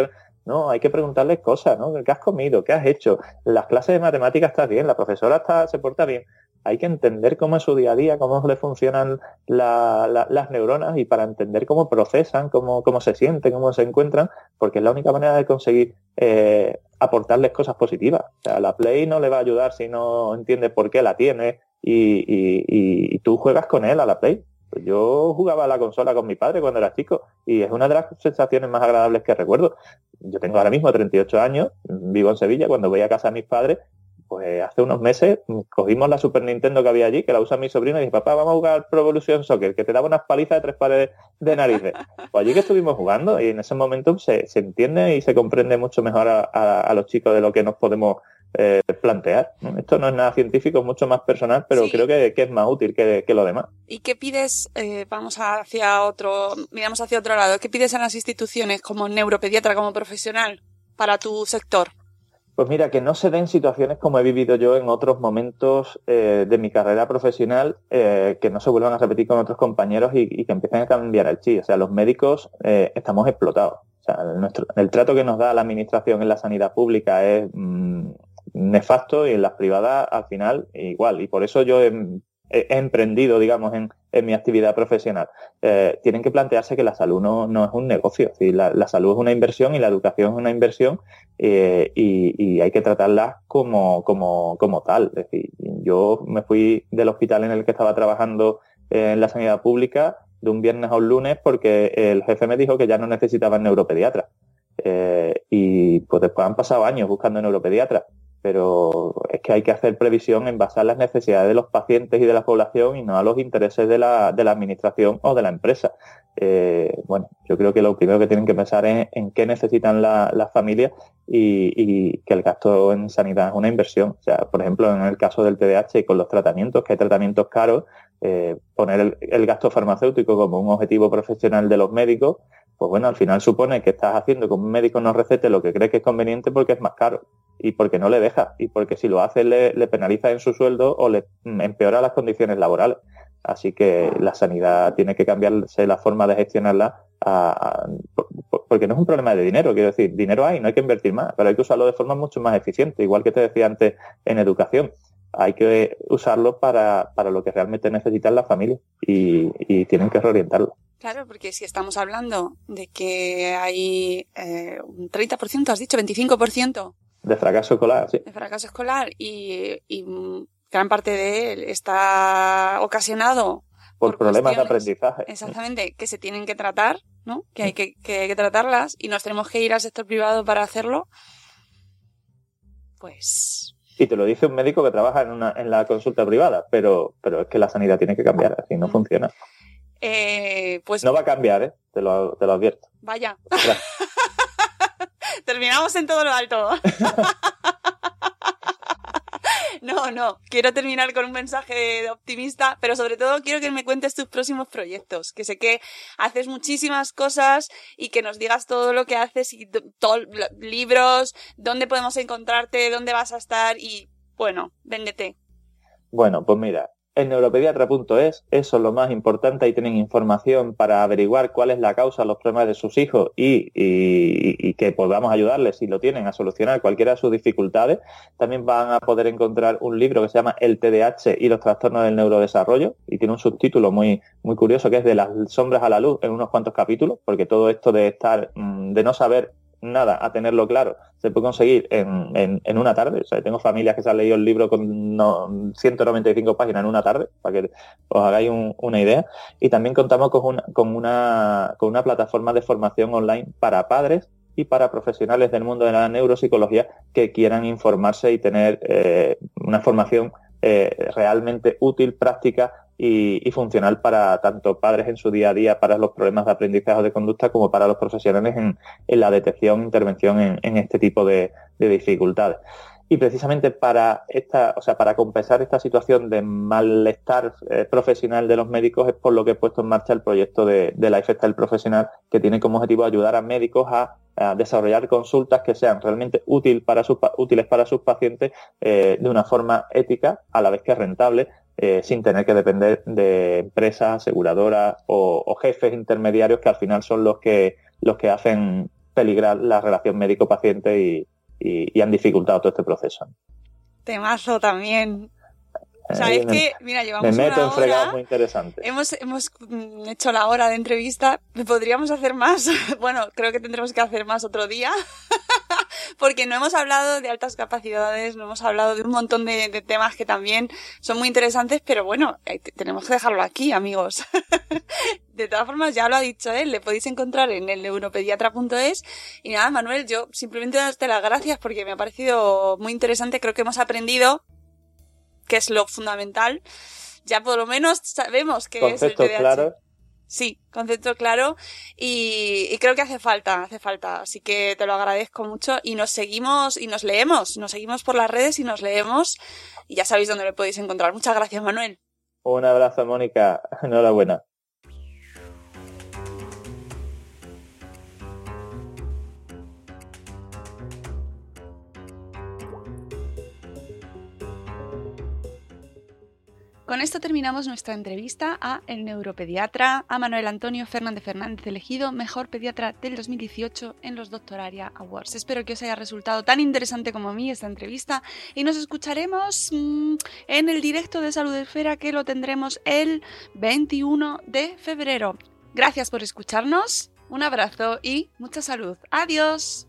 No, hay que preguntarles cosas, ¿no? ¿Qué has comido? ¿Qué has hecho? Las clases de matemáticas estás bien, la profesora está, se porta bien hay que entender cómo es su día a día, cómo le funcionan las neuronas y para entender cómo procesan, cómo, cómo se sienten, cómo se encuentran, porque es la única manera de conseguir eh, aportarles cosas positivas. O sea, la Play no le va a ayudar si no entiende por qué la tiene y, tú juegas con él a la Play. Yo jugaba a la consola con mi padre cuando era chico y es una de las sensaciones más agradables que recuerdo. Yo tengo ahora mismo 38 años, vivo en Sevilla, cuando voy a casa de mis padres pues hace unos meses cogimos la Super Nintendo que había allí, que la usa mi sobrino, y dije, papá, vamos a jugar Pro Evolution Soccer, que te daba unas palizas de tres pares de narices. *laughs* Pues allí que estuvimos jugando y en ese momento se, entiende y se comprende mucho mejor a, los chicos de lo que nos podemos eh, plantear. Esto no es nada científico, es mucho más personal, pero creo que, es más útil que, lo demás. ¿Y qué pides? Eh, vamos hacia otro, miramos hacia otro lado. ¿Qué pides en las instituciones como neuropediatra, como profesional, para tu sector? Pues mira, que no se den situaciones como he vivido yo en otros momentos eh, de mi carrera profesional, eh, que no se vuelvan a repetir con otros compañeros y, que empiecen a cambiar el chi. O sea, los médicos eh, estamos explotados. O sea, el, trato que nos da la administración en la sanidad pública es mm, nefasto y en las privadas al final igual. Y por eso yo he, emprendido, digamos, en, mi actividad profesional. tienen que plantearse que la salud no, es un negocio. la, salud es una inversión y la educación es una inversión eh, y, hay que tratarlas como, como, como tal. Es decir, yo me fui del hospital en el que estaba trabajando en la sanidad pública de un viernes a un lunes porque el jefe me dijo que ya no necesitaban neuropediatra. Eh, y pues después han pasado años buscando neuropediatra pero es que hay que hacer previsión en base a las necesidades de los pacientes y de la población y no a los intereses de la, de la administración o de la empresa. Eh, bueno, yo creo que lo primero que tienen que pensar es en qué necesitan las familias y, que el gasto en sanidad es una inversión. O sea, por ejemplo, en el caso del TDAH y con los tratamientos, que hay tratamientos caros, eh, poner el, gasto farmacéutico como un objetivo profesional de los médicos, pues bueno, al final supone que estás haciendo que un médico no recete lo que cree que es conveniente porque es más caro y porque no le deja y porque si lo hace le, penaliza en su sueldo o le empeora las condiciones laborales. Así que la sanidad tiene que cambiarse la forma de gestionarla porque no es un problema de dinero, quiero decir, dinero hay, no hay que invertir más, pero hay que usarlo de forma mucho más eficiente, igual que te decía antes en educación. Hay que usarlo para, lo que realmente necesitan las familias y, tienen que reorientarlo. Claro, porque si estamos hablando de que hay eh, un 30%, has dicho, 25%. De fracaso escolar, sí. De fracaso escolar y, gran parte de él está ocasionado por, problemas de aprendizaje. Exactamente, que se tienen que tratar, ¿no? Que hay que, que, tratarlas y nos tenemos que ir al sector privado para hacerlo. Pues. Y te lo dice un médico que trabaja en, una, en la consulta privada, pero, pero es que la sanidad tiene que cambiar, así no funciona. Eh, pues... No va a cambiar, ¿eh? Te lo, te lo advierto. Vaya. *laughs* Terminamos en todo lo alto. *laughs* No. Quiero terminar con un mensaje optimista, pero sobre todo quiero que me cuentes tus próximos proyectos, que sé que haces muchísimas cosas y que nos digas todo lo que haces y libros, dónde podemos encontrarte, dónde vas a estar y bueno, véndete. Bueno, pues mira, en neuropediatra.es, eso es lo más importante, ahí tienen información para averiguar cuál es la causa de los problemas de sus hijos y, que podamos ayudarles, si lo tienen, a solucionar cualquiera de sus dificultades. También van a poder encontrar un libro que se llama El TDAH y los trastornos del neurodesarrollo y tiene un subtítulo muy, muy curioso que es de las sombras a la luz en unos cuantos capítulos, porque todo esto de estar, mm, de no saber nada a tenerlo claro, se puede conseguir en, en, una tarde. O sea, tengo familias que se han leído el libro con 195 páginas en una tarde, para que os hagáis una idea. Y también contamos con una, con, una, con una plataforma de formación online para padres y para profesionales del mundo de la neuropsicología que quieran informarse y tener eh, una formación eh, realmente útil, práctica y, funcional para tanto padres en su día a día para los problemas de aprendizaje o de conducta como para los profesionales en, la detección intervención en, este tipo de, dificultades. Y precisamente para esta, o sea, para compensar esta situación de malestar eh, profesional de los médicos es por lo que he puesto en marcha el proyecto de, de Lifestyle Profesional, que tiene como objetivo ayudar a médicos a, desarrollar consultas que sean realmente útil para sus, útiles para sus pacientes eh, de una forma ética, a la vez que rentable, eh, sin tener que depender de empresas, aseguradoras o, jefes intermediarios que al final son los que, los que hacen peligrar la relación médico-paciente y, han dificultado todo este proceso. Temazo también. Sabéis que, mira, llevamos me meto una hora, muy interesante. Hemos, hemos mm, hecho la hora de entrevista. ¿Podríamos hacer más? *laughs* bueno, creo que tendremos que hacer más otro día. *laughs* porque no hemos hablado de altas capacidades, no hemos hablado de un montón de, temas que también son muy interesantes, pero bueno, eh, tenemos que dejarlo aquí, amigos. *laughs* de todas formas, ya lo ha dicho él, le podéis encontrar en el neuropediatra.es. Y nada, Manuel, yo simplemente darte las gracias porque me ha parecido muy interesante. Creo que hemos aprendido que es lo fundamental. Ya por lo menos sabemos que es el TDAH. Sí, concepto claro y, creo que hace falta, hace falta. Así que te lo agradezco mucho y nos seguimos y nos leemos, nos seguimos por las redes y nos leemos y ya sabéis dónde me podéis encontrar. Muchas gracias, Manuel. Un abrazo, Mónica. *laughs* Enhorabuena. Con esto terminamos nuestra entrevista a el neuropediatra, a Manuel Antonio Fernández Fernández, elegido mejor pediatra del 2018 en los Doctoraria Awards. Espero que os haya resultado tan interesante como a mí esta entrevista y nos escucharemos mm, en el directo de Salud Esfera que lo tendremos el 21 de febrero. Gracias por escucharnos, un abrazo y mucha salud. Adiós.